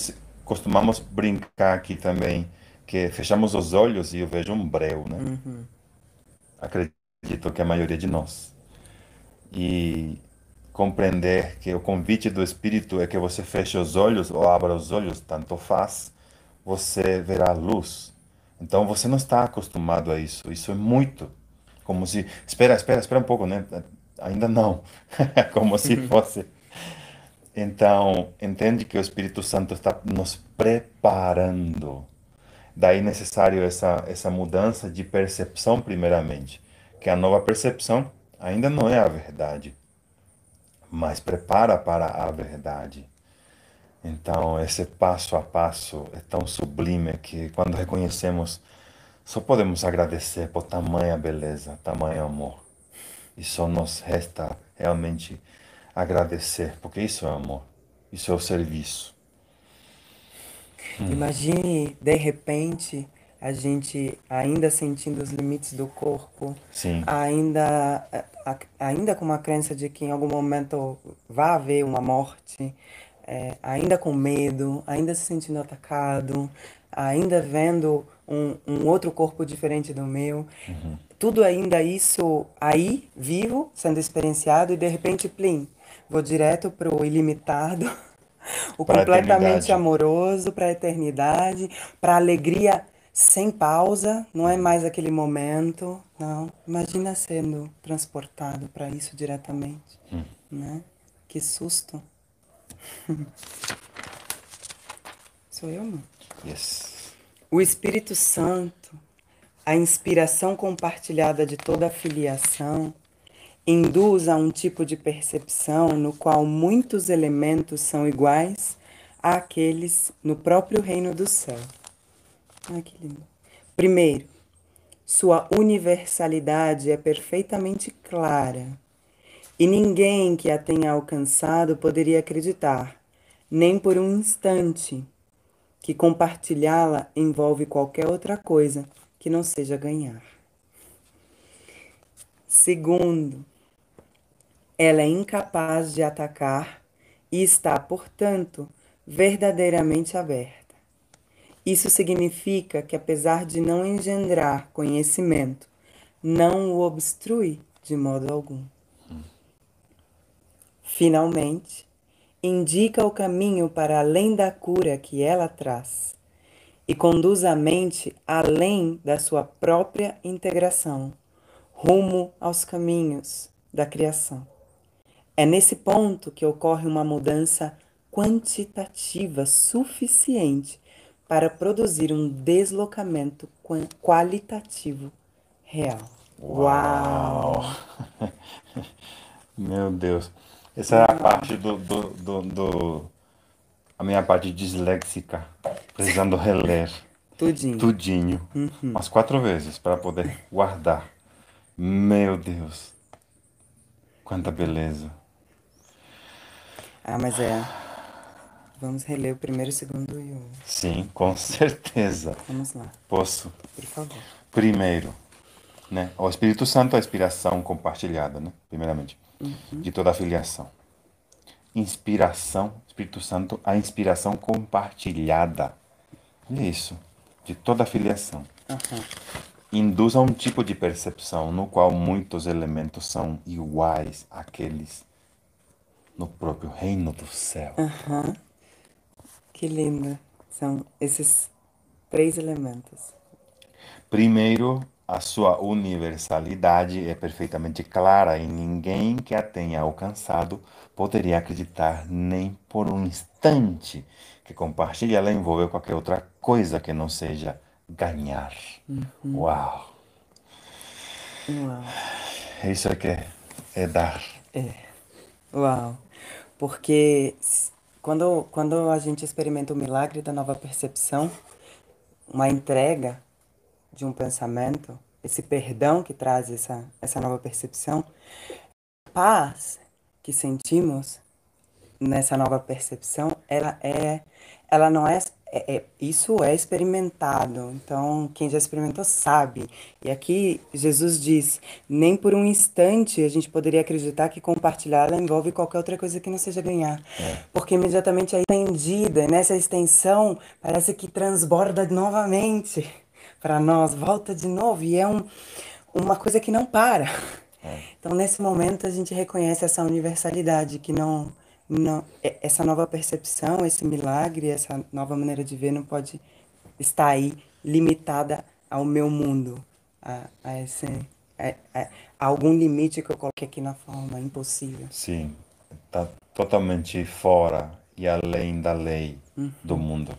costumamos brincar aqui também que fechamos os olhos e eu vejo um breu, né? Uhum. Acredito que a maioria de nós. E compreender que o convite do Espírito é que você feche os olhos ou abra os olhos, tanto faz, você verá a luz. Então você não está acostumado a isso. Isso é muito. Como se. Espera, espera, espera um pouco, né? Ainda não. Como se fosse. Então, entende que o Espírito Santo está nos preparando. Daí necessário essa, essa mudança de percepção, primeiramente. Que a nova percepção ainda não é a verdade, mas prepara para a verdade. Então, esse passo a passo é tão sublime que quando reconhecemos, só podemos agradecer por tamanha beleza, tamanho amor. E só nos resta realmente agradecer, porque isso é amor, isso é o serviço. Hum. Imagine, de repente, a gente ainda sentindo os limites do corpo, Sim. ainda ainda com uma crença de que em algum momento vai haver uma morte, é, ainda com medo, ainda se sentindo atacado, ainda vendo um, um outro corpo diferente do meu. Uhum. Tudo ainda isso aí, vivo, sendo experienciado, e de repente, plim, vou direto para o ilimitado, o pra completamente amoroso, para a eternidade, para a alegria sem pausa, não é mais aquele momento, não. Imagina sendo transportado para isso diretamente, hum. né? Que susto. Sou eu, não? Yes. O Espírito Santo, a inspiração compartilhada de toda a filiação, induz a um tipo de percepção no qual muitos elementos são iguais àqueles no próprio reino do céu. Ai, que lindo. Primeiro, sua universalidade é perfeitamente clara e ninguém que a tenha alcançado poderia acreditar, nem por um instante, que compartilhá-la envolve qualquer outra coisa que não seja ganhar. Segundo, ela é incapaz de atacar e está, portanto, verdadeiramente aberta. Isso significa que, apesar de não engendrar conhecimento, não o obstrui de modo algum. Finalmente, indica o caminho para além da cura que ela traz e conduz a mente além da sua própria integração, rumo aos caminhos da criação. É nesse ponto que ocorre uma mudança quantitativa suficiente para produzir um deslocamento qualitativo real. Uau! Meu Deus. Essa é a parte do, do, do, do a minha parte disléxica, precisando reler. Tudinho. Tudinho. Uhum. Umas quatro vezes para poder guardar. Meu Deus. Quanta beleza. Ah, mas é. Vamos reler o primeiro, o segundo e o. Sim, com certeza. Vamos lá. Posso? Por favor. Primeiro, né? O Espírito Santo é a inspiração compartilhada, né? Primeiramente uhum. de toda a filiação. Inspiração, Espírito Santo, a inspiração compartilhada. É isso, de toda a filiação. Uhum. Induz a um tipo de percepção no qual muitos elementos são iguais àqueles no próprio reino do céu. Uhum. Que lindo. São esses três elementos. Primeiro, a sua universalidade é perfeitamente clara e ninguém que a tenha alcançado poderia acreditar nem por um instante que compartilhar ela envolve qualquer outra coisa que não seja ganhar. Uhum. Uau! Uau! Isso é que é, é dar. É. Uau! Porque quando, quando a gente experimenta o milagre da nova percepção, uma entrega de um pensamento, esse perdão que traz essa, essa nova percepção, a paz que sentimos nessa nova percepção, ela é, ela não é, é, é, isso é experimentado. Então, quem já experimentou sabe. E aqui Jesus diz: nem por um instante a gente poderia acreditar que compartilhá-la envolve qualquer outra coisa que não seja ganhar, é. porque imediatamente é estendida. Nessa extensão parece que transborda novamente para nós, volta de novo e é um, uma coisa que não para. É. Então, nesse momento, a gente reconhece essa universalidade que não não, é, essa nova percepção, esse milagre, essa nova maneira de ver não pode estar aí limitada ao meu mundo, a, a, esse, a, a, a algum limite que eu coloquei aqui na forma, impossível. Sim, está totalmente fora e além da lei uhum. do mundo.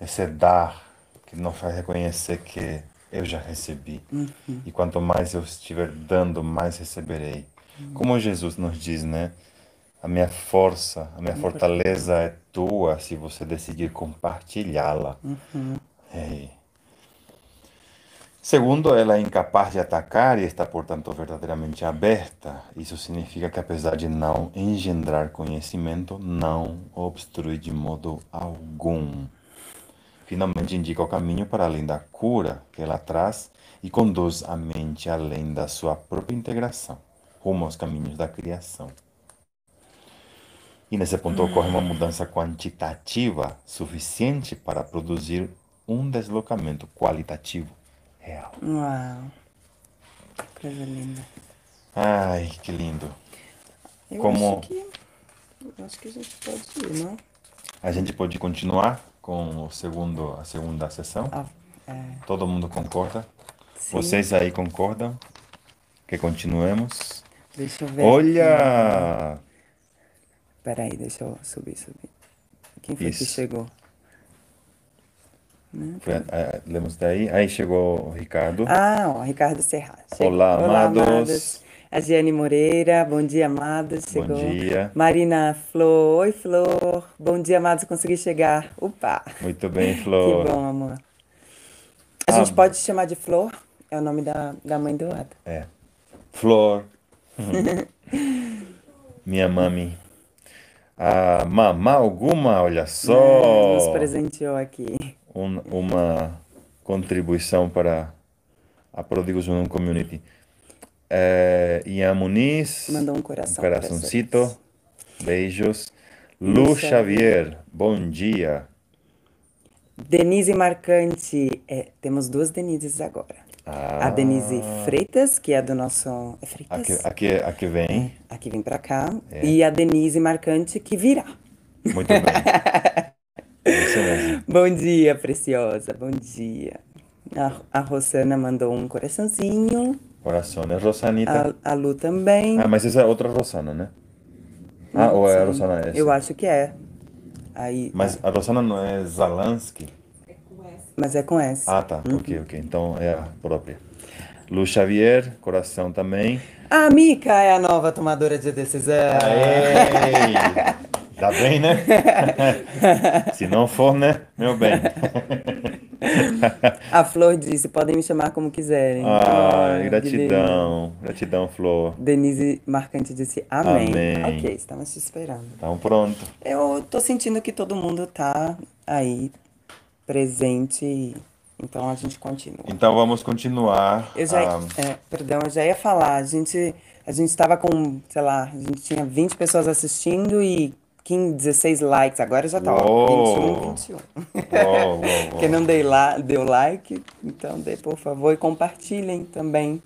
Esse dar que nos faz reconhecer que eu já recebi. Uhum. E quanto mais eu estiver dando, mais receberei. Uhum. Como Jesus nos diz, né? A minha força, a minha fortaleza é tua se você decidir compartilhá-la. Uhum. É. Segundo, ela é incapaz de atacar e está, portanto, verdadeiramente aberta. Isso significa que, apesar de não engendrar conhecimento, não obstrui de modo algum. Finalmente, indica o caminho para além da cura que ela traz e conduz a mente além da sua própria integração, rumo aos caminhos da criação. E nesse ponto ocorre uma mudança quantitativa suficiente para produzir um deslocamento qualitativo real. Uau! Coisa linda. Ai, que lindo. Eu Como... acho que, eu acho que a gente pode ir, não? A gente pode continuar com o segundo, a segunda sessão? Ah, é... Todo mundo concorda? Sim. Vocês aí concordam que continuemos? Deixa eu ver. Olha! Aqui. Peraí, deixa eu subir, subir. Quem foi Isso. que chegou? Né? Foi, lemos daí. Aí chegou o Ricardo. Ah, o Ricardo Serra. Olá, Olá, amados. amados. A Giane Moreira, bom dia, amados. Chegou. Bom dia. Marina Flor, oi, Flor. Bom dia, amados, consegui chegar. Upa! Muito bem, Flor. que bom, amor. A ah, gente pode chamar de Flor? É o nome da, da mãe do Ada. É. Flor. Minha mami a mamá alguma, olha só. É, nos presenteou aqui. Um, uma contribuição para a Pródigos Unum Community. É, Ian Muniz. Mandou um coração. Um coraçãozito. Beijos. Lu Xavier, bom dia. Denise Marcante. É, temos duas Denises agora. Ah. A Denise Freitas, que é do nosso. É Freitas? Aqui, aqui, aqui vem. É, aqui vem pra cá. É. E a Denise Marcante, que virá. Muito bem. é Bom dia, preciosa. Bom dia. A, a Rosana mandou um coraçãozinho. Coração, né? Rosanita. A, a Lu também. Ah, mas essa é outra Rosana, né? Ah, não, ou é a Rosana essa? Eu acho que é. Aí, mas a Rosana não é Zalansky? Mas é com S. Ah, tá. Uhum. Ok, ok. Então é a própria. Lu Xavier, coração também. A Mica é a nova tomadora de decisão. Aê! Tá bem, né? Se não for, né? Meu bem. A Flor disse, podem me chamar como quiserem. Ah, gratidão. Gratidão, Flor. Denise Marcante disse, amém. amém. Ok, estamos te esperando. Então pronto. Eu tô sentindo que todo mundo tá aí presente. Então a gente continua. Então vamos continuar. Eu já, ah, é, perdão, eu já ia falar. A gente a gente estava com, sei lá, a gente tinha 20 pessoas assistindo e 15, 16 likes. Agora já tá, ó, 21, 21. Uou, Quem não deu, lá, deu like, então dê por favor e compartilhem também.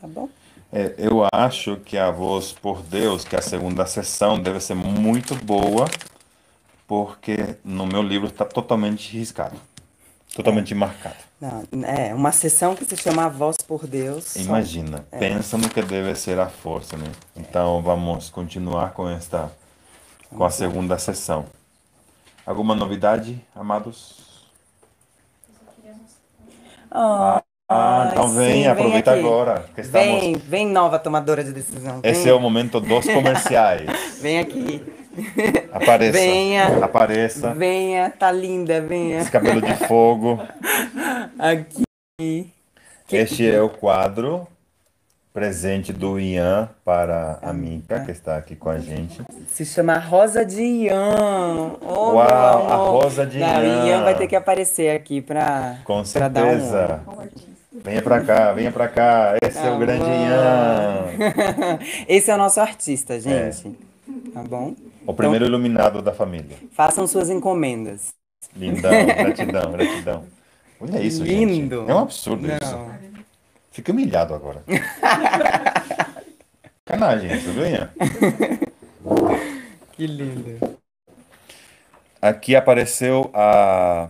Tá bom? É, eu acho que a Voz por Deus, que é a segunda sessão, deve ser muito boa porque no meu livro está totalmente riscado, totalmente é. marcado. Não, é uma sessão que se chama A Voz por Deus. Imagina, só... é. pensa no que deve ser a força, né? Então vamos continuar com esta, com a segunda sessão. Alguma novidade, amados? Ah, ah, então vem, sim, aproveita vem agora. Estamos... Vem, vem nova tomadora de decisão. Vem. Esse é o momento dos comerciais. vem aqui. Apareça. Venha. Apareça. Venha, tá linda, venha. Esse cabelo de fogo. Aqui. Este é o quadro presente do Ian para a Mica, que está aqui com a gente. Se chama Rosa de Ian. Oh, Uau, a. Rosa de Não, Ian. Ian vai ter que aparecer aqui pra, Com pra dar um... certeza. Venha pra cá, venha pra cá. Esse é o grande Ian. Esse é o nosso artista, gente. Tá bom? O primeiro iluminado da família. Façam suas encomendas. Lindão, gratidão, gratidão. Olha isso, Lindo. gente. É um absurdo isso. Fiquei humilhado agora. Canagem viu, Ian? Que lindo. Aqui apareceu a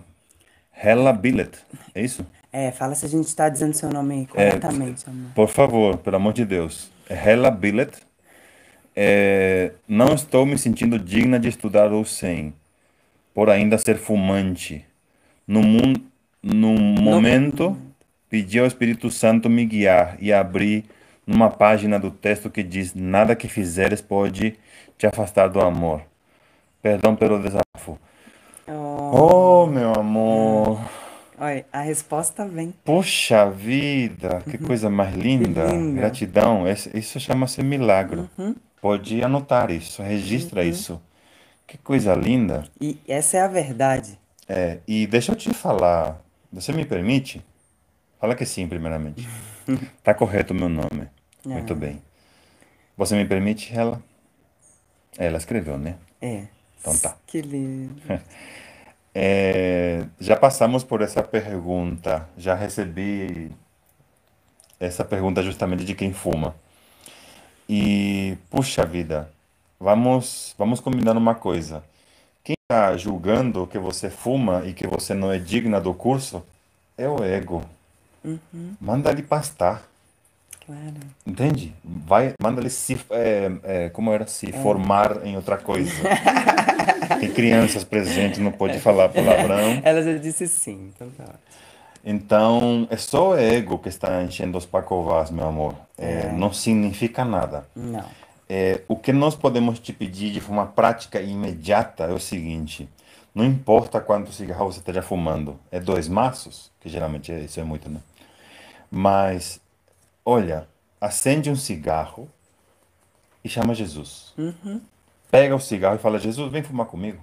Hella Billet. É isso? É, fala se a gente tá dizendo seu nome É. corretamente, amor. Por favor, pelo amor de Deus. Hella Billet. É, não estou me sentindo digna de estudar o 100, por ainda ser fumante. No, mun, no momento, pedi ao Espírito Santo me guiar e abri numa página do texto que diz: Nada que fizeres pode te afastar do amor. Perdão pelo desafio. Oh, Oh, meu amor. olha, a resposta vem. Poxa vida, que coisa mais linda. Linda. Gratidão. Isso chama-se milagre. Pode anotar isso, registra isso. Que coisa linda. E essa é a verdade. É, e deixa eu te falar, você me permite? Fala que sim, primeiramente. Tá correto o meu nome. Muito bem. Você me permite, ela? Ela escreveu, né? É. Então tá. Que lindo. É, já passamos por essa pergunta, já recebi essa pergunta justamente de quem fuma. E, puxa vida, vamos, vamos combinar uma coisa. Quem está julgando que você fuma e que você não é digna do curso é o ego. Manda ele pastar, Claro. entende? Vai, manda ele se, é, é, como era, se formar em outra coisa. Tem crianças presentes, não pode falar palavrão. Ela já disse sim, então tá. Então, é só o ego que está enchendo os pacovás, meu amor. É, Não significa nada. Não. É, o que nós podemos te pedir de forma prática e imediata é o seguinte: não importa quanto cigarro você esteja fumando, é dois maços, que geralmente é- isso é muito, né? Mas, olha, acende um cigarro e chama Jesus. Pega o cigarro e fala: Jesus, vem fumar comigo.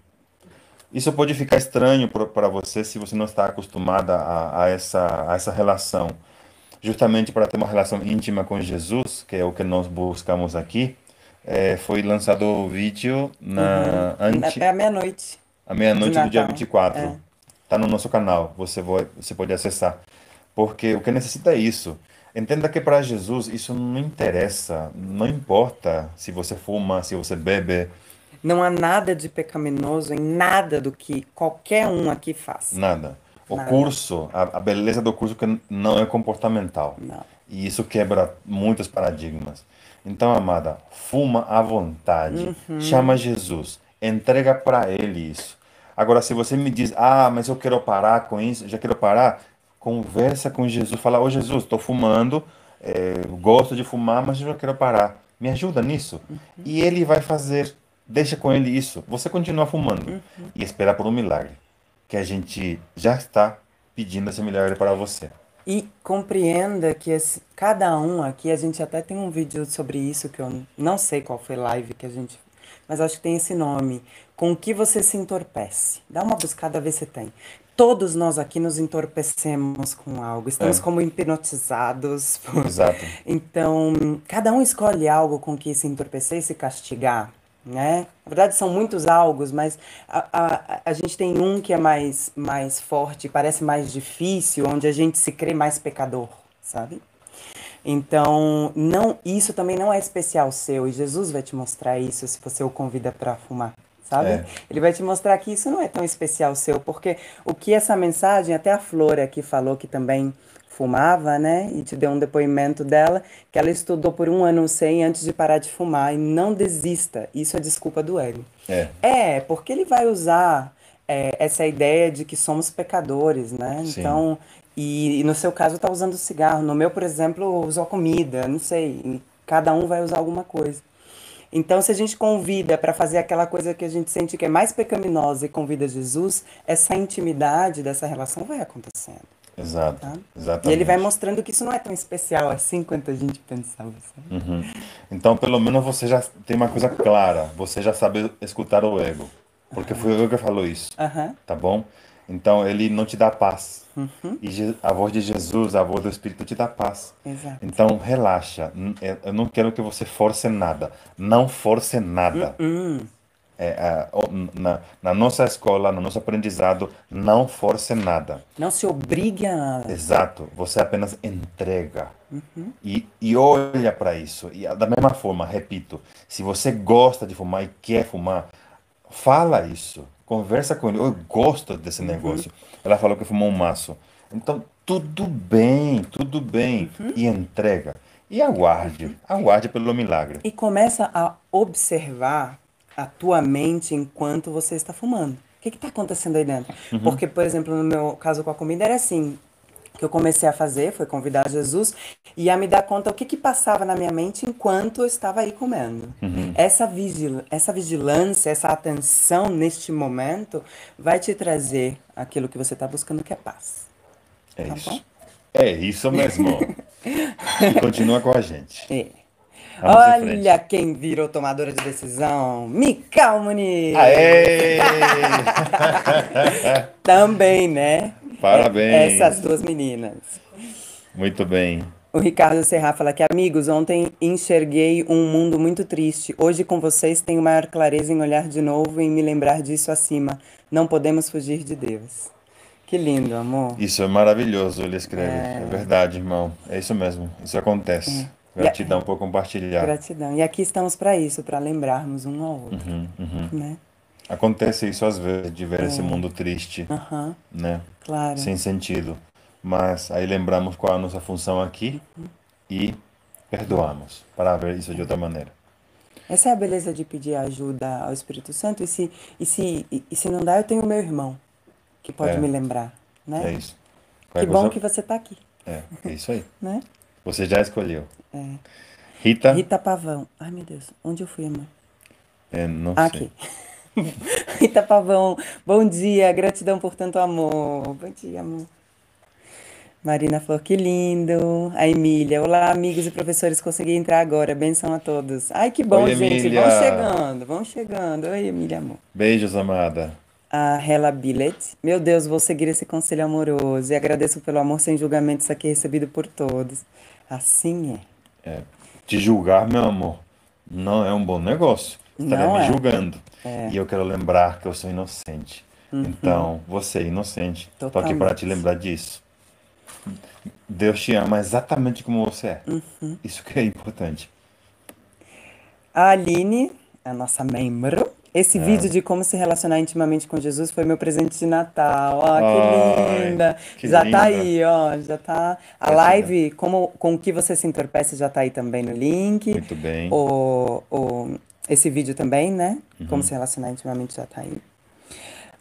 Isso pode ficar estranho para você se você não está acostumada a, a essa, a essa relação. Justamente para ter uma relação íntima com Jesus, que é o que nós buscamos aqui, eh, foi lançado o vídeo na ante, É a meia-noite. à meia-noite do dia Natal, 24. é. Tá no nosso canal, você, vai, você pode acessar. Porque o que necessita é isso. Entenda que para Jesus isso não interessa, não importa se você fuma, se você bebe, Não há nada de pecaminoso em nada do que qualquer um aqui faz. Nada. O Nada. curso, a, a beleza do curso que não é comportamental. Não. E isso quebra muitos paradigmas. Então, amada, fuma à vontade. Uhum. Chama Jesus. Entrega para ele isso. Agora, se você me diz, ah, mas eu quero parar com isso, já quero parar, conversa com Jesus. Fala, ô Jesus, estou fumando, eh, gosto de fumar, mas eu já quero parar. Me ajuda nisso. Uhum. E ele vai fazer. Deixa com ele isso. Você continua fumando Uhum. e espera por um milagre que a gente já está pedindo esse milagre para você. E compreenda que esse- cada um aqui, a gente até tem um vídeo sobre isso que eu não sei qual foi live que a gente. Mas acho que tem esse nome. Com o que você se entorpece? Dá uma buscada, vê se tem. Todos nós aqui nos entorpecemos com algo. Estamos É. como hipnotizados. por- Exato. Então, cada um escolhe algo com que se entorpecer e se castigar, né? Na verdade, são muitos algos, mas a, a, a gente tem um que é mais, mais forte, parece mais difícil, onde a gente se crê mais pecador, sabe? Então, não, isso também não é especial seu, e Jesus vai te mostrar isso se você o convida para fumar, sabe? É. Ele vai te mostrar que isso não é tão especial seu, porque o que essa mensagem, até a Flor aqui falou que também fumava, né? E te deu um depoimento dela, que ela estudou por um ano sem antes de parar de fumar, e não desista, isso é desculpa do ego. É. É, porque ele vai usar é, essa ideia de que somos pecadores, né? Sim. Então, e, e no seu caso tá usando cigarro. No meu, por exemplo, usou comida, não sei. Cada um vai usar alguma coisa. Então, se a gente convida para fazer aquela coisa que a gente sente que é mais pecaminosa e convida Jesus, essa intimidade dessa relação vai acontecendo. Exato. Tá? Exatamente. E ele vai mostrando que isso não é tão especial assim quanto a gente pensava. Uhum. Então, pelo menos você já tem uma coisa clara. Você já sabe escutar o ego. Porque foi o ego que falou isso. Aham. Tá bom? Então, ele não te dá paz. E Je- a voz de Jesus, a voz do Espírito te dá paz. Exato. Então, relaxa. N- eu- não quero que você force nada. Não force nada. Hum, É, é, na, na nossa escola, no nosso aprendizado, não force nada. não se obrigue a nada. Exato. Você apenas entrega. E, e olha para isso. E da mesma forma, repito, se você gosta de fumar e quer fumar, fala isso. Conversa com ele. Eu gosto desse negócio. Ela falou que fumou um maço. Então, tudo bem, tudo bem. E entrega. E aguarde. Aguarde pelo milagre. E começa a observar a tua mente enquanto você está fumando. O que está acontecendo aí dentro? Porque, por exemplo, no meu caso com a comida era assim. Que eu comecei a fazer foi convidar Jesus e a me dar conta o que, que passava na minha mente enquanto eu estava aí comendo. Essa, vigil essa vigilância, essa atenção neste momento vai te trazer aquilo que você está buscando, que é paz. É Tá isso. bom? É isso mesmo. e continua com a gente. É. Vamos. Olha quem virou tomadora de decisão. Mical Muniz. Aê! Também, né? Parabéns. Essas duas meninas. Muito bem. O Ricardo Serra fala que, amigos, ontem enxerguei um mundo muito triste. Hoje, com vocês, tenho maior clareza em olhar de novo e em me lembrar disso acima. Não podemos fugir de Deus. Que lindo, amor. Isso é maravilhoso, ele escreve. É, verdade, irmão. É isso mesmo. Isso acontece. Gratidão por compartilhar. Gratidão. E aqui estamos para isso, para lembrarmos um ao outro, Uhum, uhum. né? Acontece isso às vezes, de ver esse mundo triste, Aham, né? claro. Sem sentido. Mas aí lembramos qual é a nossa função aqui e perdoamos para ver isso de outra maneira. Essa é a beleza de pedir ajuda ao Espírito Santo. E se, e se, e, se não dá, eu tenho meu irmão, que pode É. me lembrar, né? É isso. Que Qualquer bom que você está aqui, É, é isso aí. né? Você já escolheu. É. Rita? Rita Pavão. Ai, meu Deus, onde eu fui, amor? É, não Ah, sei. Aqui. Rita Pavão, bom dia, gratidão por tanto amor. Bom dia, amor. Marina Flor, que lindo. A Emília, olá, amigos e professores, consegui entrar agora. Benção a todos. Ai, que bom, Oi, gente. Emília. Vão chegando, vão chegando. Oi, Emília, amor. Beijos, amada. A Hela Billet. Meu Deus, vou seguir esse conselho amoroso e agradeço pelo amor sem julgamentos aqui recebido por todos. Assim é. É, te julgar, meu amor, não é um bom negócio. Estaria Não me é. julgando. É. E eu quero lembrar que eu sou inocente. Então, você é inocente. Estou aqui para Uhum. Te lembrar disso. Deus te ama exatamente como você é. Uhum. Isso que é importante. A Aline, a nossa membro. Esse É. vídeo de como se relacionar intimamente com Jesus foi meu presente de Natal. Ó, que Ai, linda. que já linda. tá aí, ó. Já tá. A Gratidão. live, como, com o que você se entorpece, já tá aí também no link. Muito bem. O, o, esse vídeo também, né? Uhum. Como se relacionar intimamente já tá aí.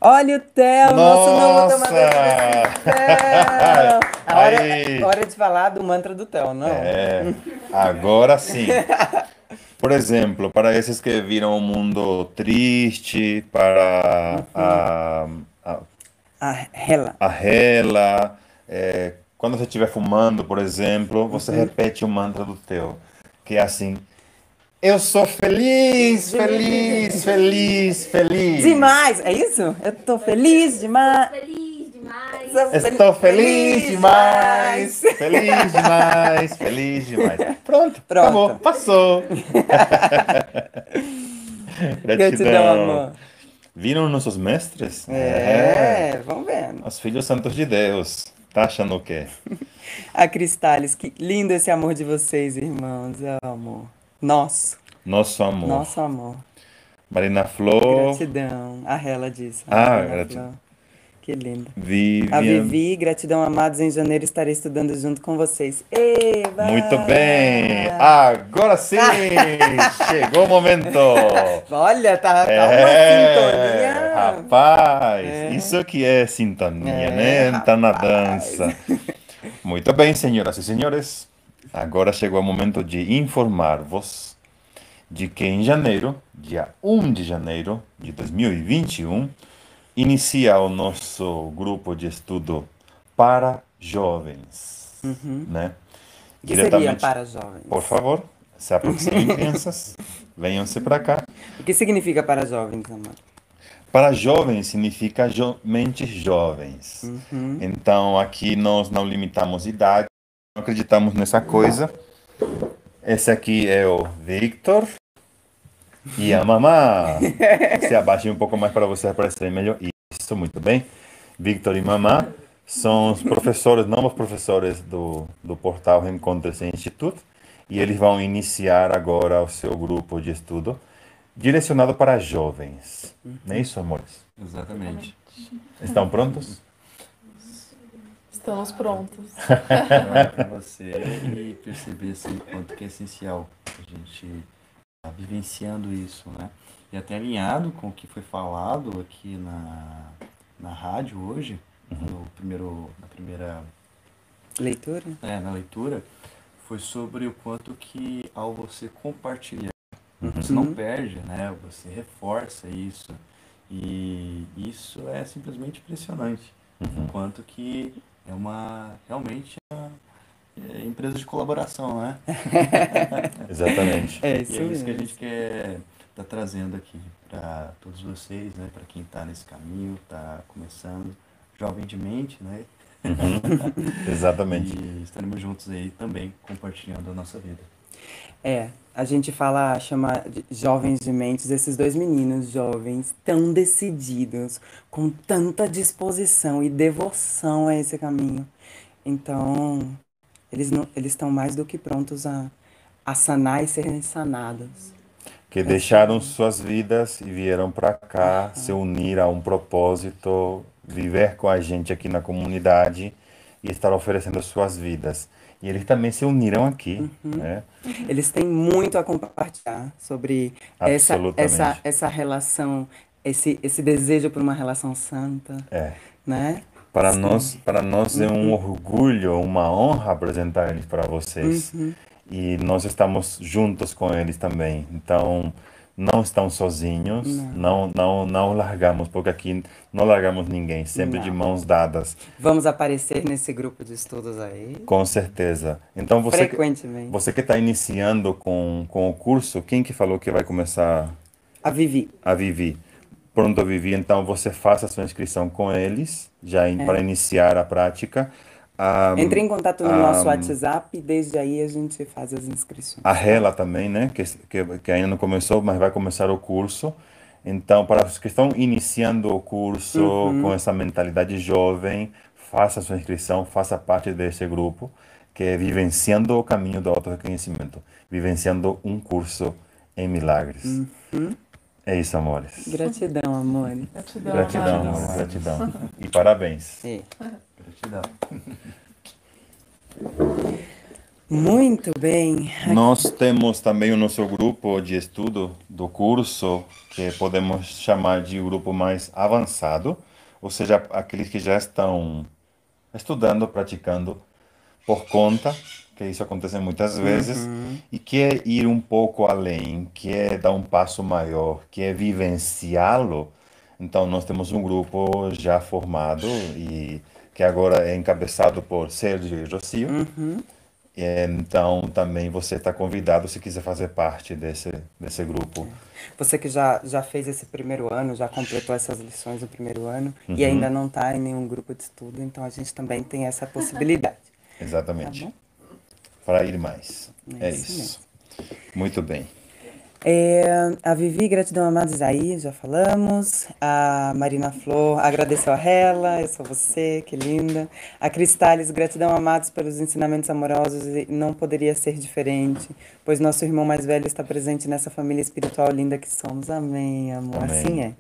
Olha o Theo, nosso novo Nossa! tomador hora, hora de falar do mantra do Theo, não? É, agora sim. Por exemplo, para esses que viram o mundo triste, para a, a, A Hela. a rela, é, quando você estiver fumando, por exemplo, você repete o mantra do teu, que é assim: Eu sou feliz, feliz, feliz, feliz. Demais! É isso? Eu tô feliz demais. Feliz demais. Estou feliz demais, feliz demais, feliz demais. Pronto, Pronto. acabou, passou. Gratidão, amor. Viram nossos mestres? É, vamos vendo. Os filhos santos de Deus. Tá achando o quê? A Cristales, que lindo esse amor de vocês, irmãos. É amor. Nosso, Nosso amor. nosso amor. Marina Flor, Gratidão. A Hela disse. Ah, gratidão. Que lindo. Vivian. A Vivi, gratidão, amados. Em janeiro estarei estudando junto com vocês. Eba! Muito bem. Agora sim, chegou o momento. Olha, tá, tá É, uma sintonia. rapaz, É. isso que é sintonia, É, né? Tá na rapaz. dança. Muito bem, senhoras e senhores. Agora chegou o momento de informar-vos de que em janeiro, dia 1 de janeiro de 2021, inicia o nosso grupo de estudo para jovens, né? O que seria para jovens? Por favor, se aproximem, crianças. Venham-se para cá. O que significa para jovens, amor? Para jovens significa jo mentes jovens. Então aqui nós não limitamos idade, acreditamos nessa coisa. Esse aqui é o Victor e a mamá. Se abaixe um pouco mais para você aparecer melhor. Isso, muito bem. Victor e mamá são os professores, novos professores do, do portal Reencontre-se Instituto. E eles vão iniciar agora o seu grupo de estudo direcionado para jovens. Não é isso, amores? Exatamente. Estão prontos? Estamos prontos. Para você e perceber assim, o quanto que é essencial a gente estar vivenciando isso, né? E até alinhado com o que foi falado aqui na, na rádio hoje, no primeiro, na primeira Leitura? é, na leitura, foi sobre o quanto que ao você compartilhar, você não perde, né? Você reforça isso. E isso é simplesmente impressionante. O quanto que é uma realmente uma é, empresa de colaboração, né? Exatamente. É E isso é isso que a gente quer estar trazendo aqui para todos vocês, né? Para quem está nesse caminho, está começando, jovem de mente, né? Exatamente. E estaremos juntos aí também, compartilhando a nossa vida. É, a gente fala, chama de jovens de mentes, esses dois meninos jovens, tão decididos, com tanta disposição e devoção a esse caminho. Então, eles não, eles estão mais do que prontos a, a sanar e serem sanados. Que deixaram suas vidas e vieram para cá se unir a um propósito, viver com a gente aqui na comunidade e estar oferecendo suas vidas. E eles também se uniram aqui, né? Eles têm muito a compartilhar sobre essa, essa, essa relação, esse, esse desejo por uma relação santa, É. né? Para Sim. nós, para nós é um orgulho, uma honra apresentar eles para vocês. E nós estamos juntos com eles também. Então, não estão sozinhos, não, não, não largamos, porque aqui não largamos ninguém, sempre de Não. mãos dadas, Vamos aparecer nesse grupo de estudos aí, com certeza. Então, você que, frequentemente. você que está iniciando com, com o curso, quem que falou que vai começar A Vivi. a Vivi? Pronto, Vivi, então você faça a sua inscrição com eles, já in- para iniciar a prática. Entre em contato no nosso WhatsApp e desde aí a gente faz as inscrições. A Rela também, né? Que, que, que ainda não começou, mas vai começar o curso. Então, para os que estão iniciando o curso com essa mentalidade jovem, faça a sua inscrição, faça parte desse grupo, que é Vivenciando o Caminho do Auto-Reconhecimento. Vivenciando um curso em milagres. É isso, amores. Gratidão, amor. Gratidão, Gratidão, amores, gratidão. E parabéns. É. Gratidão. Muito bem. Nós temos também o nosso grupo de estudo do curso, que podemos chamar de grupo mais avançado, ou seja, aqueles que já estão estudando, praticando por conta, que isso acontece muitas vezes, e quer ir um pouco além, quer dar um passo maior, quer vivenciá-lo. Então, nós temos um grupo já formado e que agora é encabeçado por Sérgio e Rocio. Então, também você está convidado se quiser fazer parte desse, desse grupo. Você que já, já fez esse primeiro ano, já completou essas lições do primeiro ano Uhum. e ainda não está em nenhum grupo de estudo, então a gente também tem essa possibilidade. Exatamente. Tá. Para ir mais. É É isso isso. Muito bem. É, a Vivi, gratidão amados aí, já falamos. A Marina Flor agradeceu a Rela, eu sou você, que linda. A Cristales, gratidão amados pelos ensinamentos amorosos e não poderia ser diferente, pois nosso irmão mais velho está presente nessa família espiritual linda que somos. Amém, amor. Amém. Assim é.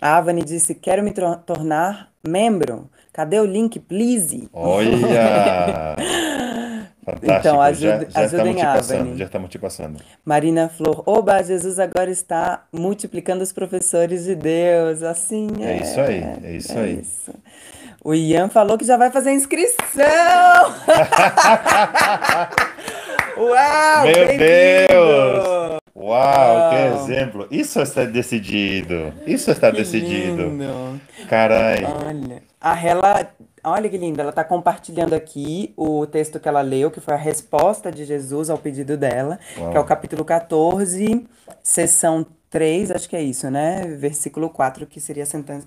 A Avani disse: Quero me tornar membro. Cadê o link, please? Olha! Fantástico. Então, já, ajude- já estamos ajudem a. Avani. Já estamos te passando. Marina Flor, oba, Jesus agora está multiplicando os professores de Deus. Assim é. É isso aí, é isso aí. isso. O Ian falou que já vai fazer a inscrição! Uau! Meu! Deus! Uau, que Uau. exemplo! Isso está decidido. Isso está decidido. Lindo. Carai. Olha, a Rela Olha que linda, ela está compartilhando aqui o texto que ela leu, que foi a resposta de Jesus ao pedido dela, Uau. que é o capítulo 14, sessão 3, acho que é isso, né? Versículo 4, que seria a sentença,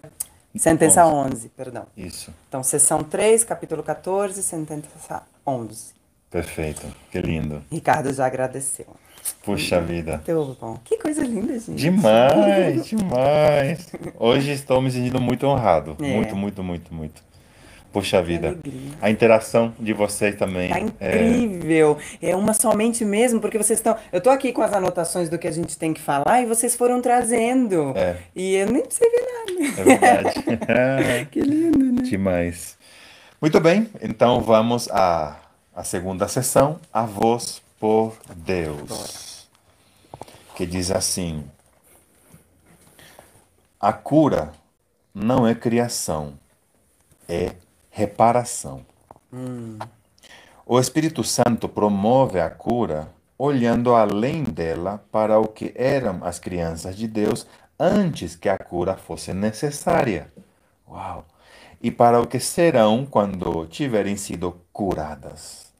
sentença 11, perdão. Isso. Então, sessão 3, capítulo 14, sentença 11. Perfeito. Que lindo. Ricardo já agradeceu. Puxa vida. Muito bom. Que coisa linda, gente. Demais, demais. Hoje estou me sentindo muito honrado. É. Muito, muito, muito, muito. Puxa vida. A interação de vocês também. Tá é, incrível. É uma somente mesmo, porque vocês estão. Eu tô aqui com as anotações do que a gente tem que falar e vocês foram trazendo. É. E eu nem precisei ver nada. é verdade. Que lindo, né? Demais. Muito bem, então vamos à, à segunda sessão, A Voz por Deus. Que diz assim: A cura não é criação, é reparação. O Espírito Santo promove a cura olhando além dela para o que eram as crianças de Deus antes que a cura fosse necessária. Uau! E para o que serão quando tiverem sido curadas.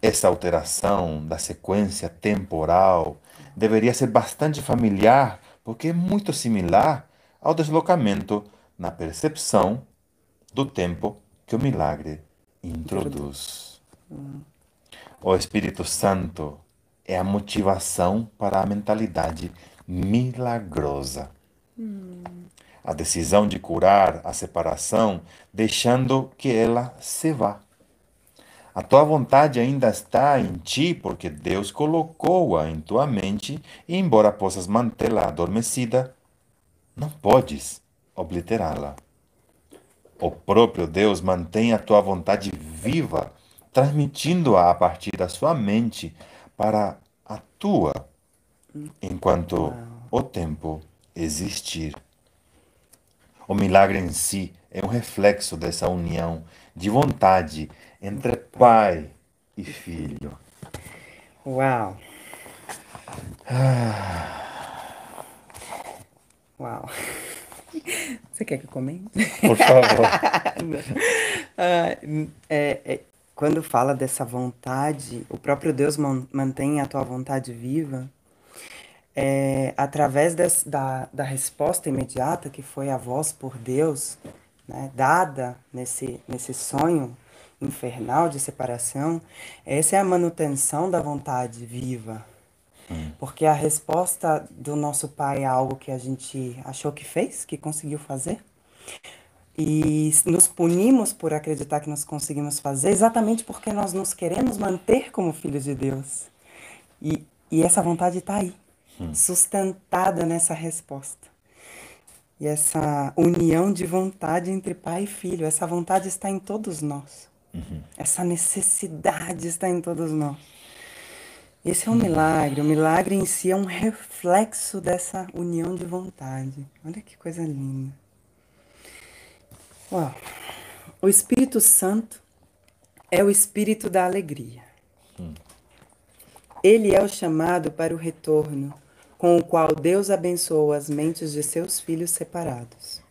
Essa alteração da sequência temporal deveria ser bastante familiar, porque é muito similar ao deslocamento na percepção do tempo que o milagre introduz. O Espírito Santo é a motivação para a mentalidade milagrosa. A decisão de curar a separação, deixando que ela se vá. A tua vontade ainda está em ti, porque Deus colocou-a em tua mente, e embora possas mantê-la adormecida, não podes obliterá-la. O próprio Deus mantém a tua vontade viva, transmitindo-a a partir da sua mente para a tua, enquanto o tempo existir. O milagre em si é um reflexo dessa união de vontade entre pai e filho. Uau. Uau. Você quer que eu comente? Por favor. Ah, é, é, quando fala dessa vontade, o próprio Deus man- mantém a tua vontade viva, é, através des- da, da resposta imediata, que foi a voz por Deus, né, dada nesse, nesse sonho infernal de separação, essa é a manutenção da vontade viva. Porque a resposta do nosso pai é algo que a gente achou que fez, que conseguiu fazer. E nos punimos por acreditar que nós conseguimos fazer, exatamente porque nós nos queremos manter como filhos de Deus. E, e essa vontade está aí, sustentada nessa resposta. E essa união de vontade entre pai e filho, essa vontade está em todos nós. Essa necessidade está em todos nós. Esse é um milagre. O milagre em si é um reflexo dessa união de vontade. Olha que coisa linda. Uau. O Espírito Santo é o espírito da alegria. Ele é o chamado para o retorno, com o qual Deus abençoa as mentes de seus filhos separados.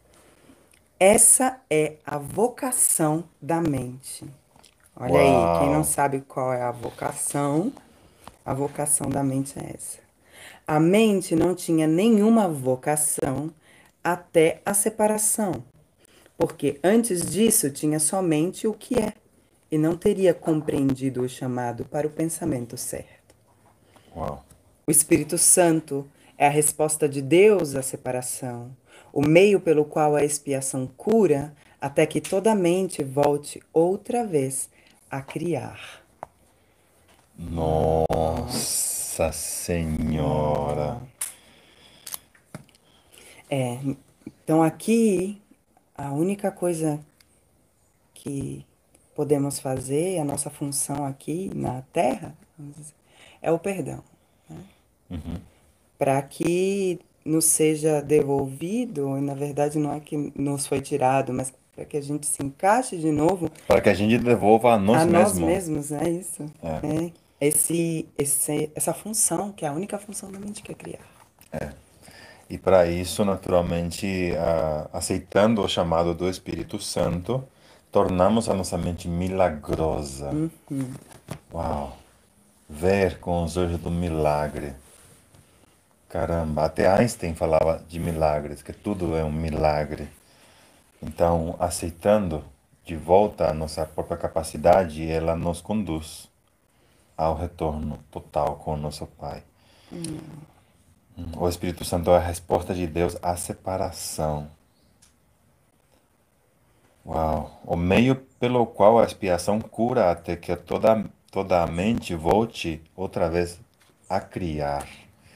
Essa é a vocação da mente. Olha aí, quem Uau. não sabe qual é a vocação, a vocação da mente é essa. A mente não tinha nenhuma vocação até a separação, porque antes disso tinha somente o que é, e não teria compreendido o chamado para o pensamento certo. Uau. O Espírito Santo é a resposta de Deus à separação, o meio pelo qual a expiação cura até que toda a mente volte outra vez a criar. Nossa Senhora. É, então aqui a única coisa que podemos fazer, a nossa função aqui na Terra, vamos dizer, é o perdão. Para que nos seja devolvido, e na verdade não é que nos foi tirado, mas para que a gente se encaixe de novo Para que a gente devolva a nós a nós mesmos. mesmos, é isso. É. É. Esse, esse, essa função, que é a única função da mente que é criar. E para isso, naturalmente, a- aceitando o chamado do Espírito Santo, tornamos a nossa mente milagrosa. Uhum. Uau! Ver com os olhos do milagre. Caramba, até Einstein falava de milagres, que tudo é um milagre. Então, aceitando de volta a nossa própria capacidade, ela nos conduz ao retorno total com o nosso Pai. Hum. O Espírito Santo é a resposta de Deus à separação. Uau! O meio pelo qual a expiação cura até que toda, toda a mente volte outra vez a criar.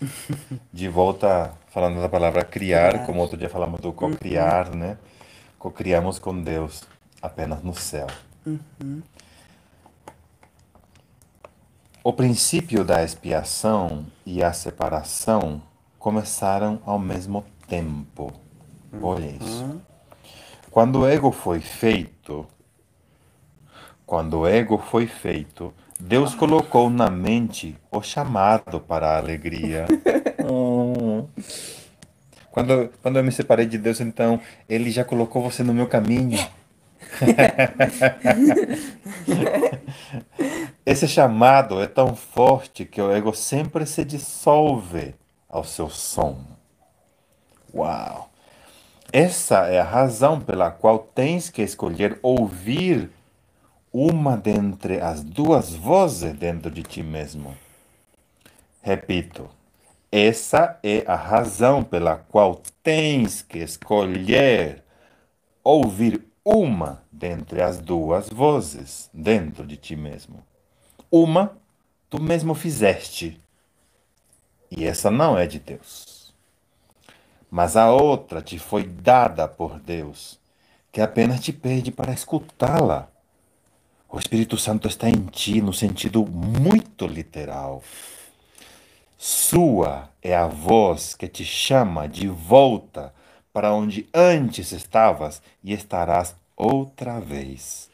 De volta, falando da palavra criar, como outro dia falamos do co-criar, né? Co-criamos com Deus apenas no céu. Uhum. O princípio da expiação e a separação começaram ao mesmo tempo. Olha isso. Quando o ego foi feito, quando o ego foi feito, Deus colocou na mente o chamado para a alegria. oh. Quando, quando eu me separei de Deus, então, Ele já colocou você no meu caminho. Esse chamado é tão forte que o ego sempre se dissolve ao seu som. Uau! Essa é a razão pela qual tens que escolher ouvir uma dentre as duas vozes dentro de ti mesmo. Repito, essa é a razão pela qual tens que escolher ouvir uma dentre as duas vozes dentro de ti mesmo. Uma tu mesmo fizeste, e essa não é de Deus. Mas a outra te foi dada por Deus, que apenas te pede para escutá-la. O Espírito Santo está em ti no sentido muito literal. Sua é a voz que te chama de volta para onde antes estavas e estarás outra vez.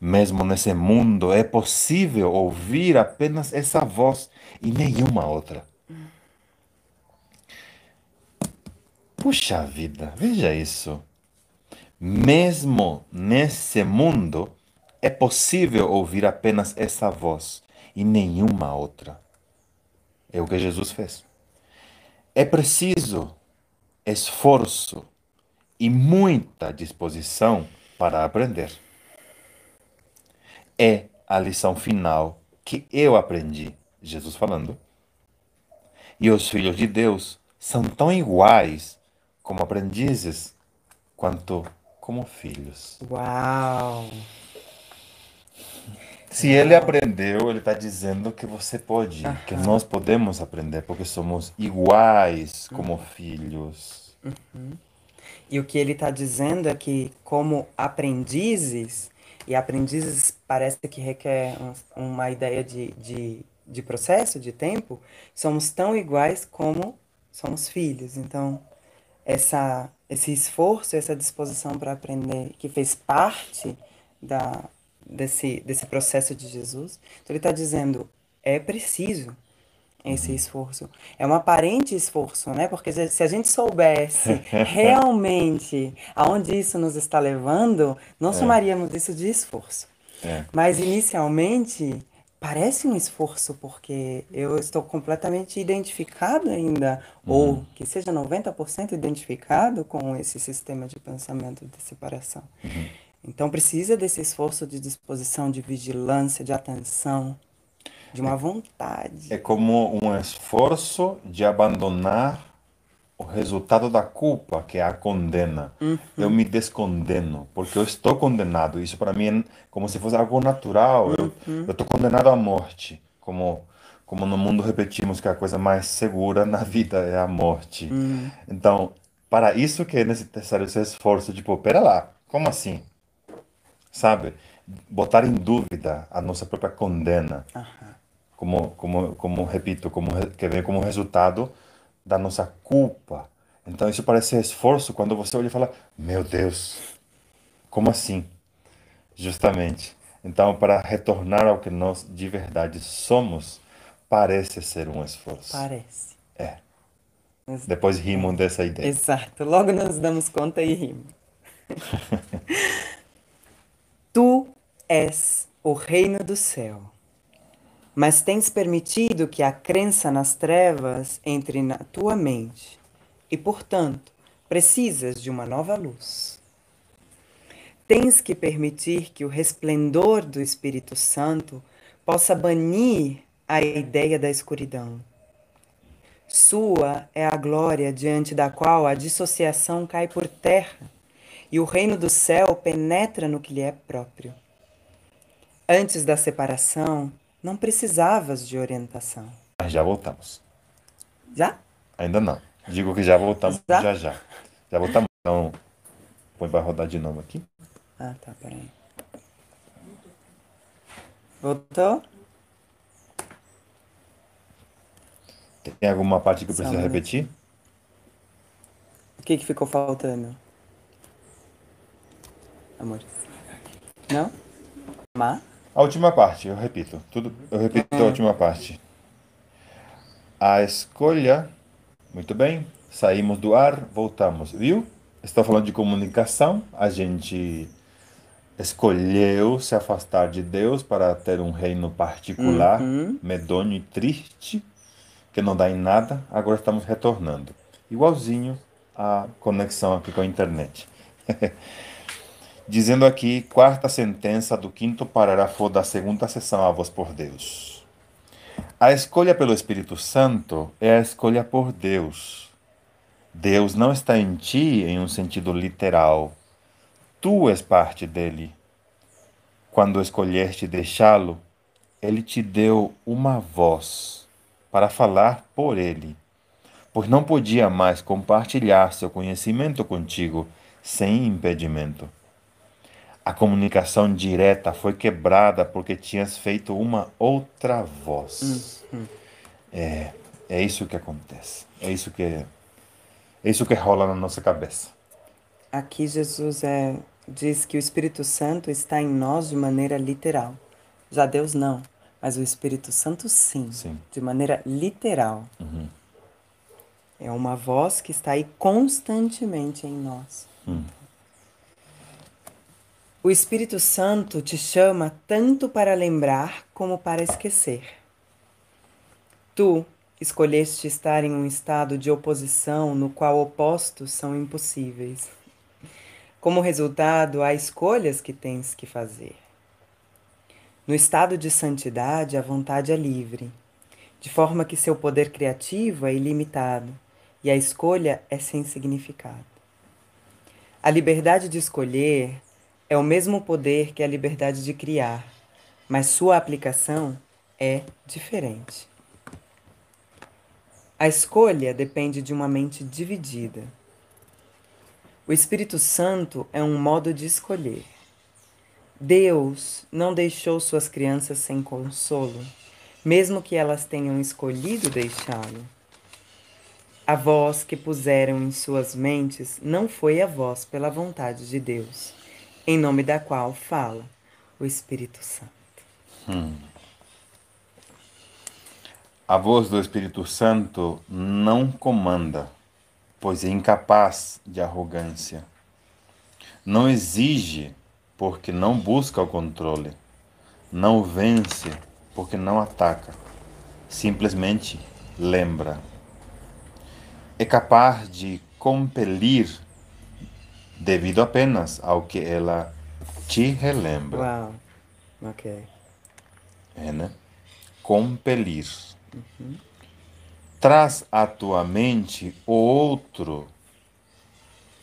Mesmo nesse mundo é possível ouvir apenas essa voz e nenhuma outra. Puxa vida, veja isso. Mesmo nesse mundo é possível ouvir apenas essa voz e nenhuma outra. É o que Jesus fez. É preciso esforço e muita disposição para aprender. É a lição final que eu aprendi, Jesus falando. E os filhos de Deus são tão iguais como aprendizes quanto como filhos. Uau! Se ele aprendeu, ele está dizendo que você pode, que nós podemos aprender, porque somos iguais como filhos. Uhum. E o que ele está dizendo é que, como aprendizes, e aprendizes parece que requer um, uma ideia de, de, de processo, de tempo, somos tão iguais como somos filhos. Então, essa, esse esforço, essa disposição para aprender, que fez parte da, desse, desse processo de Jesus. Então ele está dizendo, é preciso esse uhum. esforço. É um aparente esforço, né? Porque se a gente soubesse realmente aonde isso nos está levando, não é. chamaríamos isso de esforço. É. Mas inicialmente parece um esforço, porque eu estou completamente identificado ainda, uhum. ou que seja 90% identificado com esse sistema de pensamento de separação. Uhum. Então precisa desse esforço de disposição, de vigilância, de atenção, de uma vontade. É como um esforço de abandonar o resultado da culpa, que é a condena. Uhum. Eu me descondeno, porque eu estou condenado. Isso para mim é como se fosse algo natural. Uhum. Eu estou condenado à morte. Como, como no mundo repetimos que a coisa mais segura na vida é a morte. Uhum. Então, para isso que é necessário esse esforço, tipo, pera lá, como assim? sabe? Botar em dúvida a nossa própria condena, uhum. Como, como, como repito, como que vem como resultado da nossa culpa. Então isso parece esforço quando você olha e fala: Meu Deus, como assim? Justamente. Então, para retornar ao que nós de verdade somos, parece ser um esforço. Parece. É. Depois rimam dessa ideia. Exato. Logo nos damos conta e rimos. Tu és o reino do céu, mas tens permitido que a crença nas trevas entre na tua mente e, portanto, precisas de uma nova luz. Tens que permitir que o resplendor do Espírito Santo possa banir a ideia da escuridão. Sua é a glória diante da qual a dissociação cai por terra e o reino do céu penetra no que lhe é próprio. Antes da separação, não precisavas de orientação. Já voltamos. Já? Ainda não. Digo que já voltamos Já? já já. Já voltamos. Então, põe para rodar de novo aqui. Ah, tá, peraí. Voltou? Tem alguma parte que um precisa minuto. repetir? O que, que ficou faltando? Amores. Não? Má? A última parte, eu repito. Tudo, eu repito a última parte. A escolha. Muito bem. Saímos do ar, voltamos. Viu? Estou falando de comunicação. A gente escolheu se afastar de Deus para ter um reino particular, Uhum. medonho e triste, que não dá em nada. Agora estamos retornando. Igualzinho a conexão aqui com a internet. Dizendo aqui, quarta sentença do quinto parágrafo da segunda sessão A Voz por Deus. A escolha pelo Espírito Santo é a escolha por Deus. Deus não está em ti em um sentido literal. Tu és parte dele. Quando escolheste deixá-lo, ele te deu uma voz para falar por ele, pois não podia mais compartilhar seu conhecimento contigo sem impedimento. A comunicação direta foi quebrada porque tinhas feito uma outra voz. É, é isso que acontece. É isso que é isso que rola na nossa cabeça. Aqui Jesus é, diz que o Espírito Santo está em nós de maneira literal. Já Deus não, mas o Espírito Santo sim, Sim. de maneira literal. É uma voz que está aí constantemente em nós. O Espírito Santo te chama tanto para lembrar como para esquecer. Tu escolheste estar em um estado de oposição no qual opostos são impossíveis. Como resultado, há escolhas que tens que fazer. No estado de santidade, a vontade é livre, de forma que seu poder criativo é ilimitado e a escolha é sem significado. A liberdade de escolher é o mesmo poder que a liberdade de criar, mas sua aplicação é diferente. A escolha depende de uma mente dividida. O Espírito Santo é um modo de escolher. Deus não deixou suas crianças sem consolo, mesmo que elas tenham escolhido deixá-lo. A voz que puseram em suas mentes não foi a voz pela vontade de Deus, em nome da qual fala o Espírito Santo. A voz do Espírito Santo não comanda, pois é incapaz de arrogância. Não exige, porque não busca o controle. Não vence, porque não ataca. Simplesmente lembra. É capaz de compelir devido apenas ao que ela te relembra. Uau, ok. É, né? Compelir. Traz à tua mente o outro,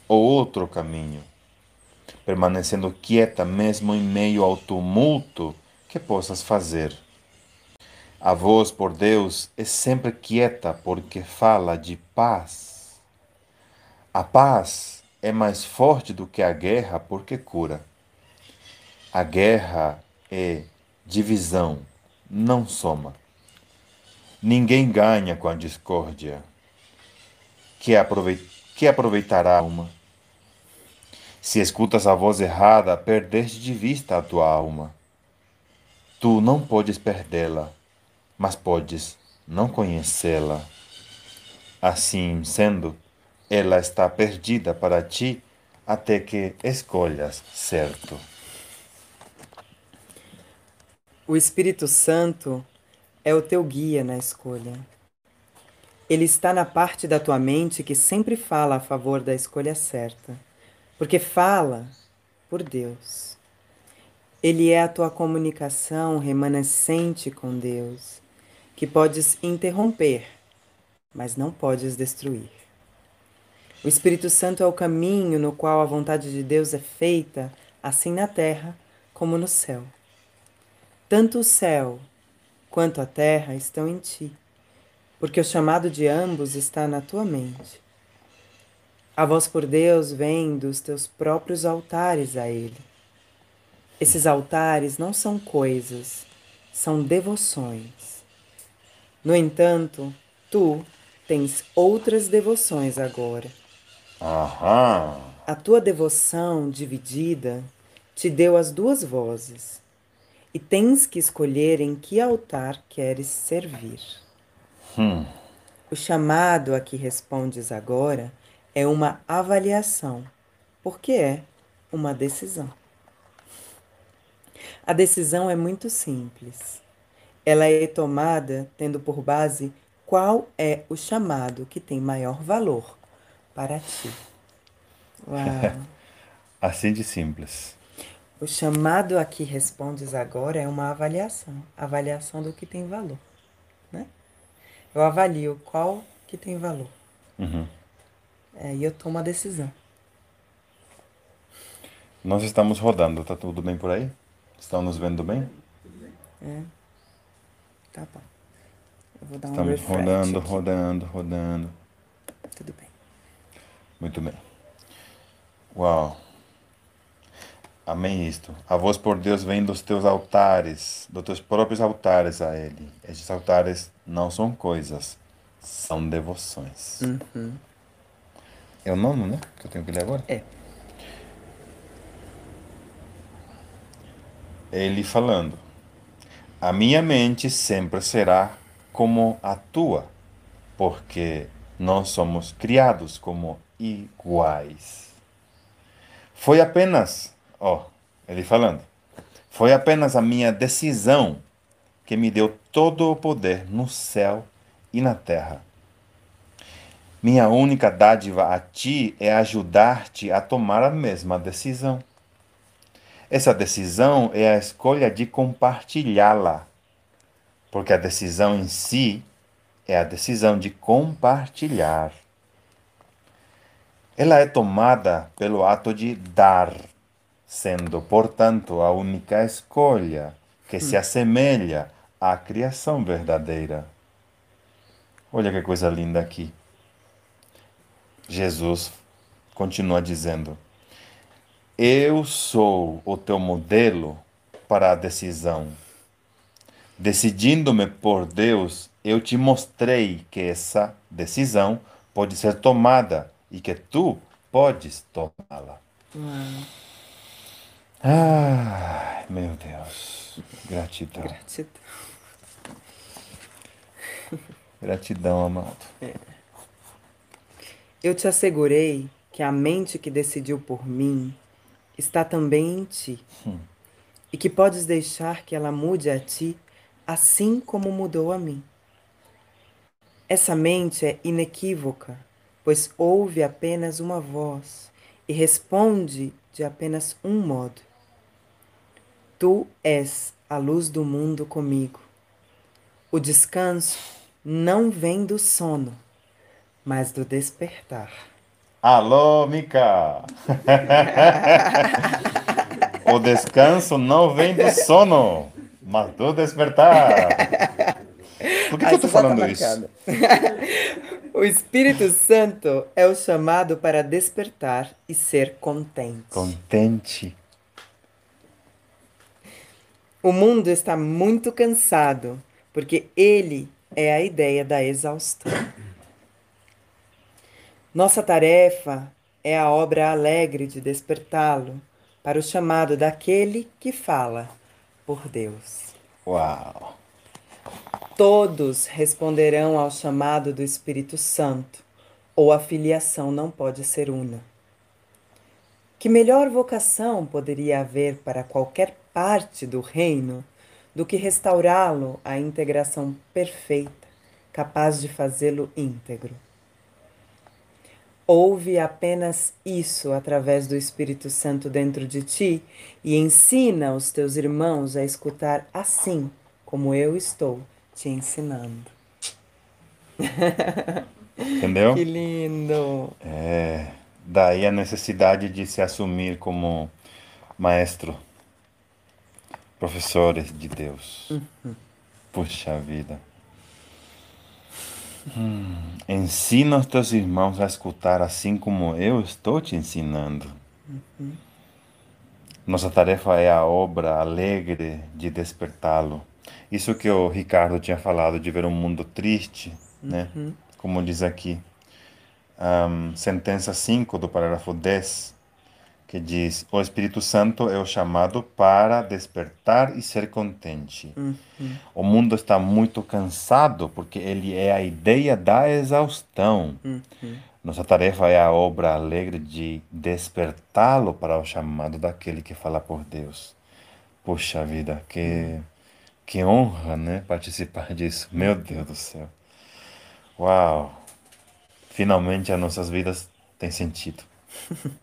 o outro caminho, permanecendo quieta mesmo em meio ao tumulto que possas fazer. A voz por Deus é sempre quieta porque fala de paz. A paz é mais forte do que a guerra porque cura. A guerra é divisão, não soma. Ninguém ganha com a discórdia. Que, aproveit que aproveitará uma? Se escutas a voz errada, perdeste de vista a tua alma. Tu não podes perdê-la, mas podes não conhecê-la. Assim sendo, ela está perdida para ti até que escolhas certo. O Espírito Santo é o teu guia na escolha. Ele está na parte da tua mente que sempre fala a favor da escolha certa, porque fala por Deus. Ele é a tua comunicação remanescente com Deus, que podes interromper, mas não podes destruir. O Espírito Santo é o caminho no qual a vontade de Deus é feita, assim na terra como no céu. Tanto o céu quanto a terra estão em ti porque o chamado de ambos está na tua mente. A voz por Deus vem dos teus próprios altares a Ele. Esses altares não são coisas, são devoções. No entanto, tu tens outras devoções agora. Aham. A tua devoção dividida te deu as duas vozes, e tens que escolher em que altar queres servir. Hum. O chamado a que respondes agora é uma avaliação, porque é uma decisão. A decisão é muito simples. Ela é tomada tendo por base qual é o chamado que tem maior valor para ti. Uau. assim de simples. O chamado a que respondes agora é uma avaliação, avaliação do que tem valor, né? Eu avalio qual que tem valor. Uhum. É, e eu tomo a decisão. Nós estamos rodando, tá tudo bem por aí? Estão nos vendo bem? É. Tá bom. Eu vou dar um Estamos refresh rodando, aqui. rodando, rodando. Tudo bem. Muito bem. Uau. Amém isto. A voz por Deus vem dos teus altares, dos teus próprios altares a Ele. Estes altares não são coisas, são devoções. Uhum. É o nono, né? Que eu tenho que ler agora? É. Ele falando: A minha mente sempre será como a tua, porque nós somos criados como iguais. Foi apenas, ó, ele falando, foi apenas a minha decisão que me deu todo o poder no céu e na terra. Minha única dádiva a ti é ajudar-te a tomar a mesma decisão. Essa decisão é a escolha de compartilhá-la, porque a decisão em si é a decisão de compartilhar. Ela é tomada pelo ato de dar, sendo, portanto, a única escolha que se assemelha à criação verdadeira. Olha que coisa linda aqui. Jesus continua dizendo: Eu sou o teu modelo para a decisão. Decidindo-me por Deus, eu te mostrei que essa decisão pode ser tomada e que tu podes tomá-la. Uau. Ai, meu Deus. Gratidão. Gratidão. Gratidão, amado. Eu te assegurei que a mente que decidiu por mim está também em ti. Hum. E que podes deixar que ela mude a ti assim como mudou a mim. Essa mente é inequívoca, pois ouve apenas uma voz e responde de apenas um modo. Tu és a luz do mundo comigo. O descanso não vem do sono, mas do despertar. Alô, Mica! o descanso não vem do sono, mas do despertar. Por que, que eu tô tá falando isso? o Espírito Santo é o chamado para despertar e ser contente. Contente. O mundo está muito cansado, porque ele é a ideia da exaustão. Nossa tarefa é a obra alegre de despertá-lo para o chamado daquele que fala por Deus. Uau! Todos responderão ao chamado do Espírito Santo, ou a filiação não pode ser una. Que melhor vocação poderia haver para qualquer parte do reino do que restaurá-lo à integração perfeita, capaz de fazê-lo íntegro. Ouve apenas isso através do Espírito Santo dentro de ti e ensina os teus irmãos a escutar assim como eu estou te ensinando. Entendeu? Que lindo! É, daí a necessidade de se assumir como maestro, professores de Deus. Uhum. Puxa vida. Hum, ensina os teus irmãos a escutar assim como eu estou te ensinando. Uhum. Nossa tarefa é a obra alegre de despertá-lo. Isso que o Ricardo tinha falado, de ver um mundo triste, né? Uhum. Como diz aqui. Um, sentença 5 do parágrafo 10, que diz: O Espírito Santo é o chamado para despertar e ser contente. Uhum. O mundo está muito cansado porque ele é a ideia da exaustão. Uhum. Nossa tarefa é a obra alegre de despertá-lo para o chamado daquele que fala por Deus. Puxa vida, que, que honra, né? Participar disso. Meu Deus do céu. Uau! Finalmente as nossas vidas têm sentido.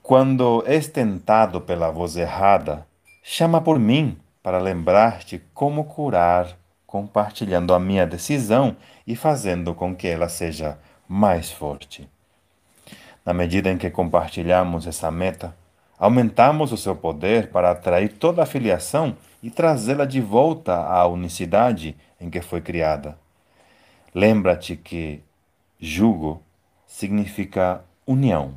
Quando és tentado pela voz errada, chama por mim para lembrar-te como curar, compartilhando a minha decisão e fazendo com que ela seja mais forte. Na medida em que compartilhamos essa meta, aumentamos o seu poder para atrair toda a filiação e trazê-la de volta à unicidade em que foi criada. Lembra-te que jugo significa união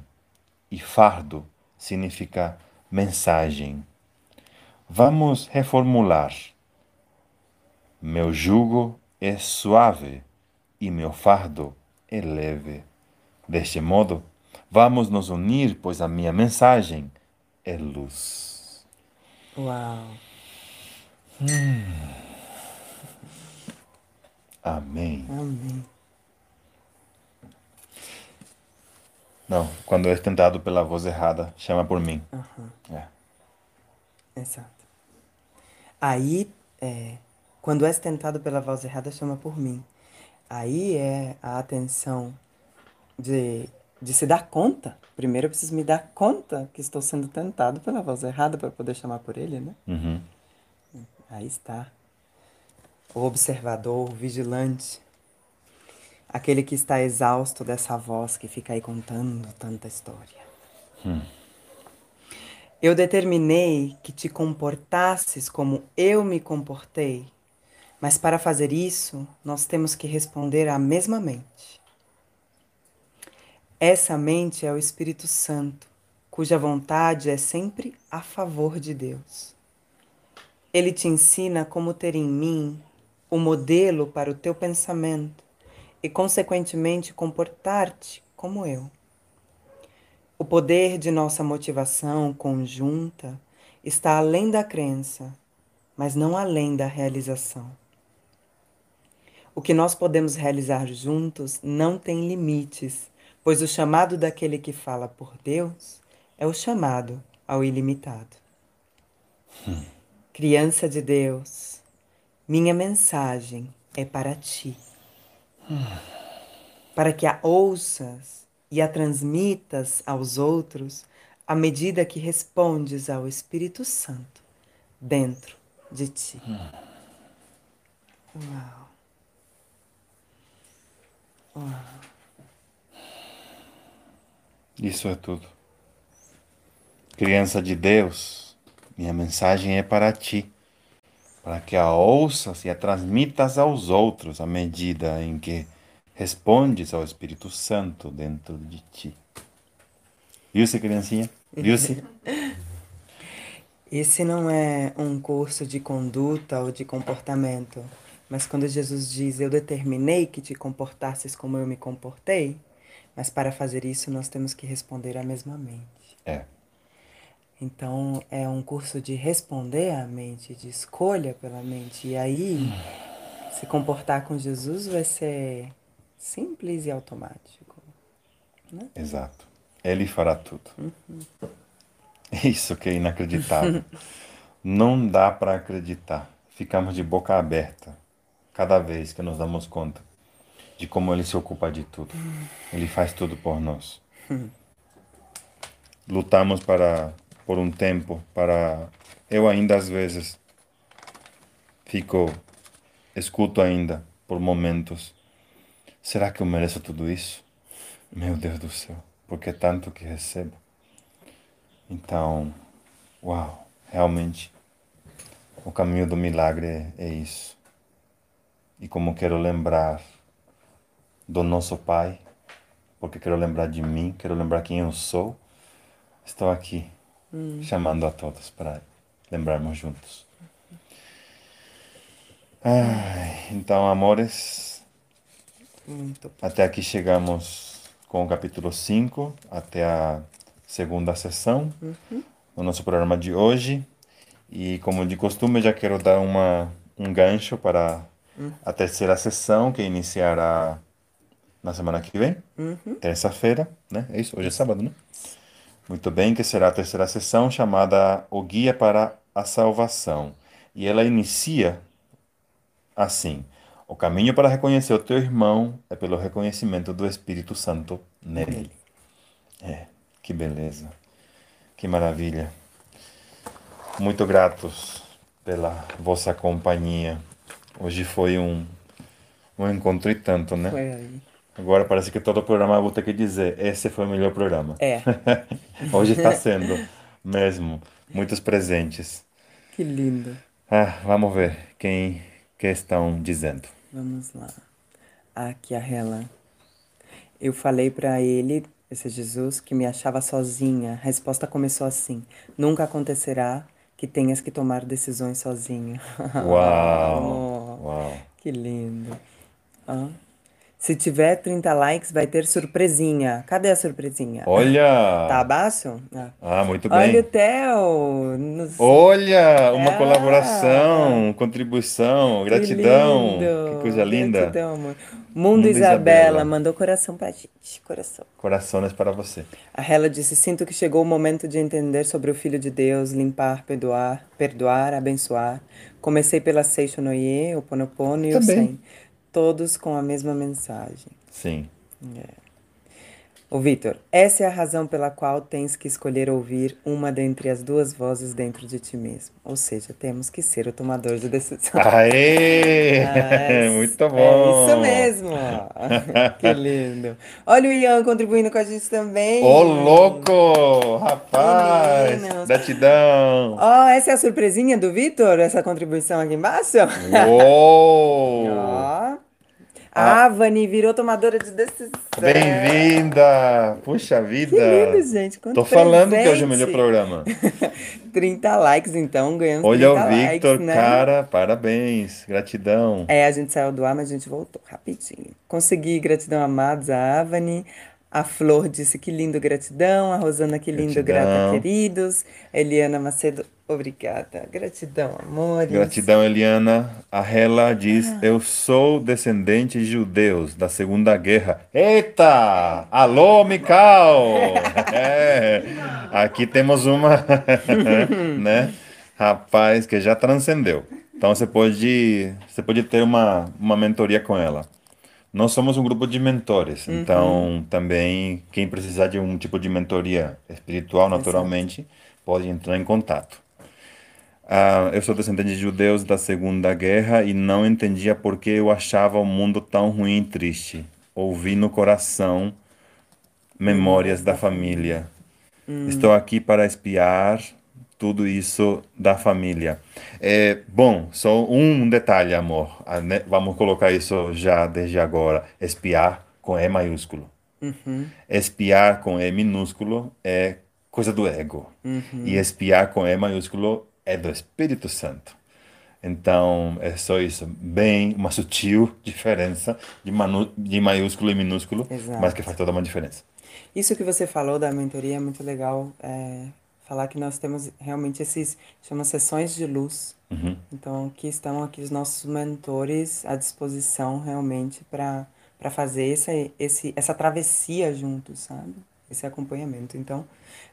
e fardo significa mensagem. Vamos reformular. Meu jugo é suave e meu fardo é leve. Deste modo, vamos nos unir, pois a minha mensagem é luz. Uau! Hum. Amém. Amém. Não, quando és tentado pela voz errada, chama por mim. Uhum. É. Exato. Aí, é, quando és tentado pela voz errada, chama por mim. Aí é a atenção de, de se dar conta. Primeiro eu preciso me dar conta que estou sendo tentado pela voz errada para poder chamar por ele, né? Uhum. Aí está. O observador, o vigilante. Aquele que está exausto dessa voz que fica aí contando tanta história. Hum. Eu determinei que te comportasses como eu me comportei, mas para fazer isso, nós temos que responder à mesma mente. Essa mente é o Espírito Santo, cuja vontade é sempre a favor de Deus. Ele te ensina como ter em mim o modelo para o teu pensamento e, consequentemente, comportar-te como eu. O poder de nossa motivação conjunta está além da crença, mas não além da realização. O que nós podemos realizar juntos não tem limites, pois o chamado daquele que fala por Deus é o chamado ao ilimitado. Hum. Criança de Deus, minha mensagem é para ti. Para que a ouças e a transmitas aos outros à medida que respondes ao Espírito Santo dentro de ti. Uau. Uau. Isso é tudo. Criança de Deus, minha mensagem é para ti, para que a ouças e a transmitas aos outros à medida em que respondes ao Espírito Santo dentro de ti. Viu-se, criancinha? Viu-se? Esse não é um curso de conduta ou de comportamento, mas quando Jesus diz: Eu determinei que te comportasses como eu me comportei, mas para fazer isso nós temos que responder à mesma mente. É. Então é um curso de responder à mente, de escolha pela mente. E aí, se comportar com Jesus vai ser simples e automático. Né? Exato. Ele fará tudo. Uhum. Isso que é inacreditável. Não dá para acreditar. Ficamos de boca aberta cada vez que nos damos conta de como ele se ocupa de tudo. Ele faz tudo por nós. Lutamos para por um tempo para eu ainda às vezes fico escuto ainda por momentos. Será que eu mereço tudo isso? Meu Deus do céu, porque é tanto que recebo. Então, uau, realmente o caminho do milagre é, é isso. E como quero lembrar do nosso Pai, porque quero lembrar de mim, quero lembrar quem eu sou, estou aqui hum. chamando a todos para lembrarmos juntos. Ai, então, amores, até aqui chegamos com o capítulo 5, até a segunda sessão uhum. no nosso programa de hoje. E como de costume, já quero dar uma, um gancho para uhum. a terceira sessão, que iniciará na semana que vem, uhum. terça-feira, né? É isso? Hoje é sábado, né? Muito bem, que será a terceira sessão chamada O Guia para a Salvação. E ela inicia assim: O caminho para reconhecer o teu irmão é pelo reconhecimento do Espírito Santo nele. É, que beleza, que maravilha. Muito gratos pela vossa companhia. Hoje foi um, um encontro e tanto, né? Foi aí. Agora parece que todo programa eu vou ter que dizer, esse foi o melhor programa. É. Hoje está sendo mesmo. Muitos presentes. Que lindo. Ah, vamos ver quem que estão dizendo. Vamos lá. Aqui a Hela. Eu falei para ele, esse Jesus, que me achava sozinha. A resposta começou assim: Nunca acontecerá que tenhas que tomar decisões sozinho. Uau! oh, uau! Que lindo. Ah. Se tiver 30 likes, vai ter surpresinha. Cadê a surpresinha? Olha! Tá abaixo? Ah, ah muito bem. Olha o Theo! Nos... Olha! Uma colaboração, contribuição, gratidão. Que, que coisa linda. Gratidão, amor. Mundo, Mundo Isabela, Isabela, mandou coração pra gente. Coração. Corações para você. A Hela disse: Sinto que chegou o momento de entender sobre o Filho de Deus, limpar, perdoar, perdoar, abençoar. Comecei pela Seixo Noye, o Ponopono e o Sem todos com a mesma mensagem. Sim. É. O Vitor, essa é a razão pela qual tens que escolher ouvir uma dentre as duas vozes dentro de ti mesmo. Ou seja, temos que ser o tomador de decisão. Aê! Ah, Muito bom! É isso mesmo! que lindo! Olha o Ian contribuindo com a gente também. Ô, louco! Rapaz! Meninos. Gratidão! Ó, oh, essa é a surpresinha do Vitor, essa contribuição aqui embaixo? Uou! Ó! A Avani virou tomadora de decisão. Bem-vinda! Puxa vida! Que lindo, gente. Quanto Tô falando presente. que hoje é o melhor programa. 30 likes, então, ganhamos Olha 30 o Victor, likes, né? cara, parabéns. Gratidão. É, a gente saiu do ar, mas a gente voltou rapidinho. Consegui gratidão amados a Avani, a Flor disse que lindo, gratidão. A Rosana, que lindo, gratidão. grata, queridos. Eliana Macedo, obrigada. Gratidão, amores. Gratidão, Eliana. A Hela diz: ah. Eu sou descendente de judeus da Segunda Guerra. Eita! Alô, Mikal! é, aqui temos uma, né? Rapaz, que já transcendeu. Então você pode, você pode ter uma, uma mentoria com ela. Nós somos um grupo de mentores, uhum. então também quem precisar de um tipo de mentoria espiritual, naturalmente, Exato. pode entrar em contato. Uh, eu sou descendente de judeus da Segunda Guerra e não entendia por que eu achava o mundo tão ruim e triste. Ouvi no coração memórias da família. Hum. Estou aqui para espiar tudo isso da família. É, bom, só um detalhe, amor. Ah, né? Vamos colocar isso já desde agora. Espiar com E maiúsculo. Uhum. Espiar com E minúsculo é coisa do ego. Uhum. E espiar com E maiúsculo é do Espírito Santo. Então, é só isso. Bem, uma sutil diferença de, manu, de maiúsculo e minúsculo, Exato. mas que faz toda uma diferença. Isso que você falou da mentoria é muito legal. É falar que nós temos realmente esses chama sessões de luz. Uhum. Então aqui estão aqui os nossos mentores à disposição realmente para para fazer esse, esse essa travessia juntos, sabe? Esse acompanhamento. Então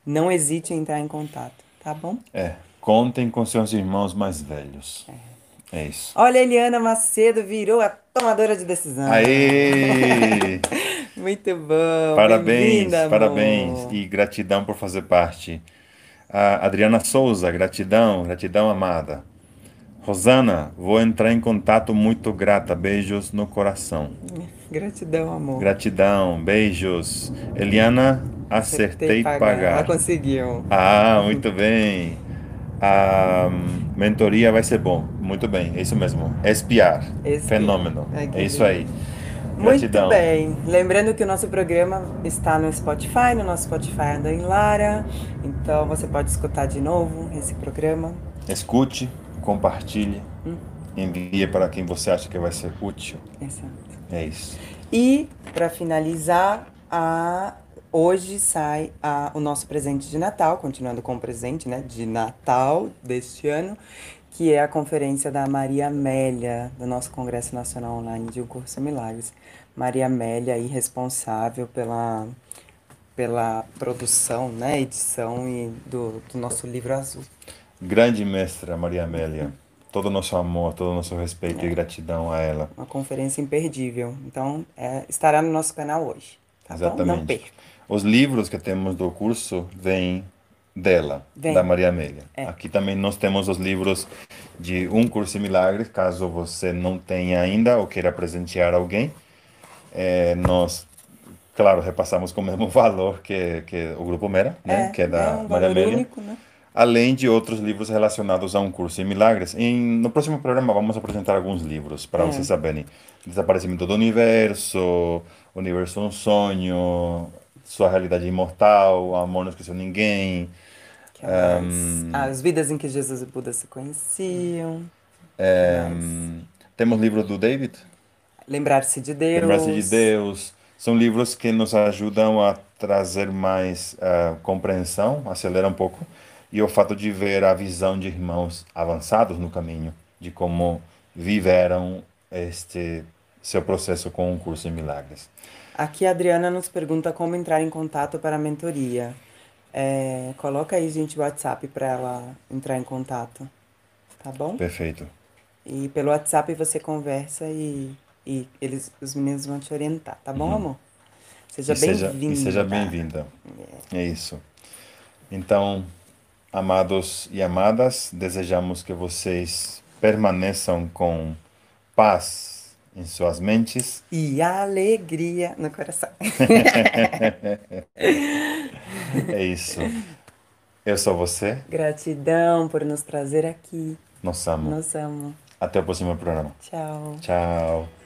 não hesite em entrar em contato. tá bom? É, contem com seus irmãos mais velhos. É, isso. Olha, Eliana Macedo virou a tomadora de decisão. Aê! Muito bom. Parabéns, parabéns e gratidão por fazer parte. A Adriana Souza, gratidão, gratidão amada. Rosana, vou entrar em contato muito grata. Beijos no coração. Gratidão, amor. Gratidão, beijos. Eliana, acertei pagar. Ela conseguiu. Ah, muito bem. A mentoria vai ser bom. Muito bem, é isso mesmo. Espiar. Espiar. Fenômeno. Ai, É isso aí. Muito Gratidão. bem. Lembrando que o nosso programa está no Spotify, no nosso Spotify anda em Lara. Então você pode escutar de novo esse programa. Escute, compartilhe, Hum. envie para quem você acha que vai ser útil. Exato. É isso. E para finalizar, a... hoje sai a- o nosso presente de Natal, continuando com o presente né, de Natal deste ano, que é a conferência da Maria Amélia, do nosso Congresso Nacional Online de Um Curso Milagres. Maria Amélia, aí responsável pela, pela produção, né, edição e do, do nosso livro azul. Grande mestra Maria Amélia. Todo o nosso amor, todo o nosso respeito e gratidão a ela. Uma conferência imperdível. Então, é, estará no nosso canal hoje. Tá bom? Não Exatamente. perca. Os livros que temos do curso vêm dela, Vem. da Maria Amélia. É. Aqui também nós temos os livros de Um Curso em Milagres, caso você não tenha ainda ou queira presentear alguém. É, nós, claro, repassamos com o mesmo valor que, que o Grupo Mera, né? que é da um Maria Amélia. único, né? além de outros livros relacionados a um curso em milagres. Em, no próximo programa vamos apresentar alguns livros para É. vocês saberem. Desaparecimento do Universo, Universo é um Sonho, Sua Realidade Imortal, Amor Não Esqueceu Ninguém. Hum. As vidas em que Jesus e Buda se conheciam. É, temos livro do David, Lembrar-se de Deus. Lembrar-se de Deus. São livros que nos ajudam a trazer mais ah, compreensão, acelera um pouco, e o fato de ver a visão de irmãos avançados no caminho, de como viveram este seu processo com o curso em milagres. Aqui a Adriana nos pergunta como entrar em contato para a mentoria. É, coloca aí, gente, o WhatsApp para ela entrar em contato. Tá bom? Perfeito. E pelo WhatsApp você conversa e, e eles, os meninos vão te orientar, tá bom, amor? Seja Uhum. e seja, bem-vinda. e seja bem-vinda. É isso. Então, amados e amadas, desejamos que vocês permaneçam com paz em suas mentes. E alegria no coração. É isso. Eu sou você. Gratidão por nos trazer aqui. Nós amamos. Nos amo. Até o próximo programa. Tchau. Tchau.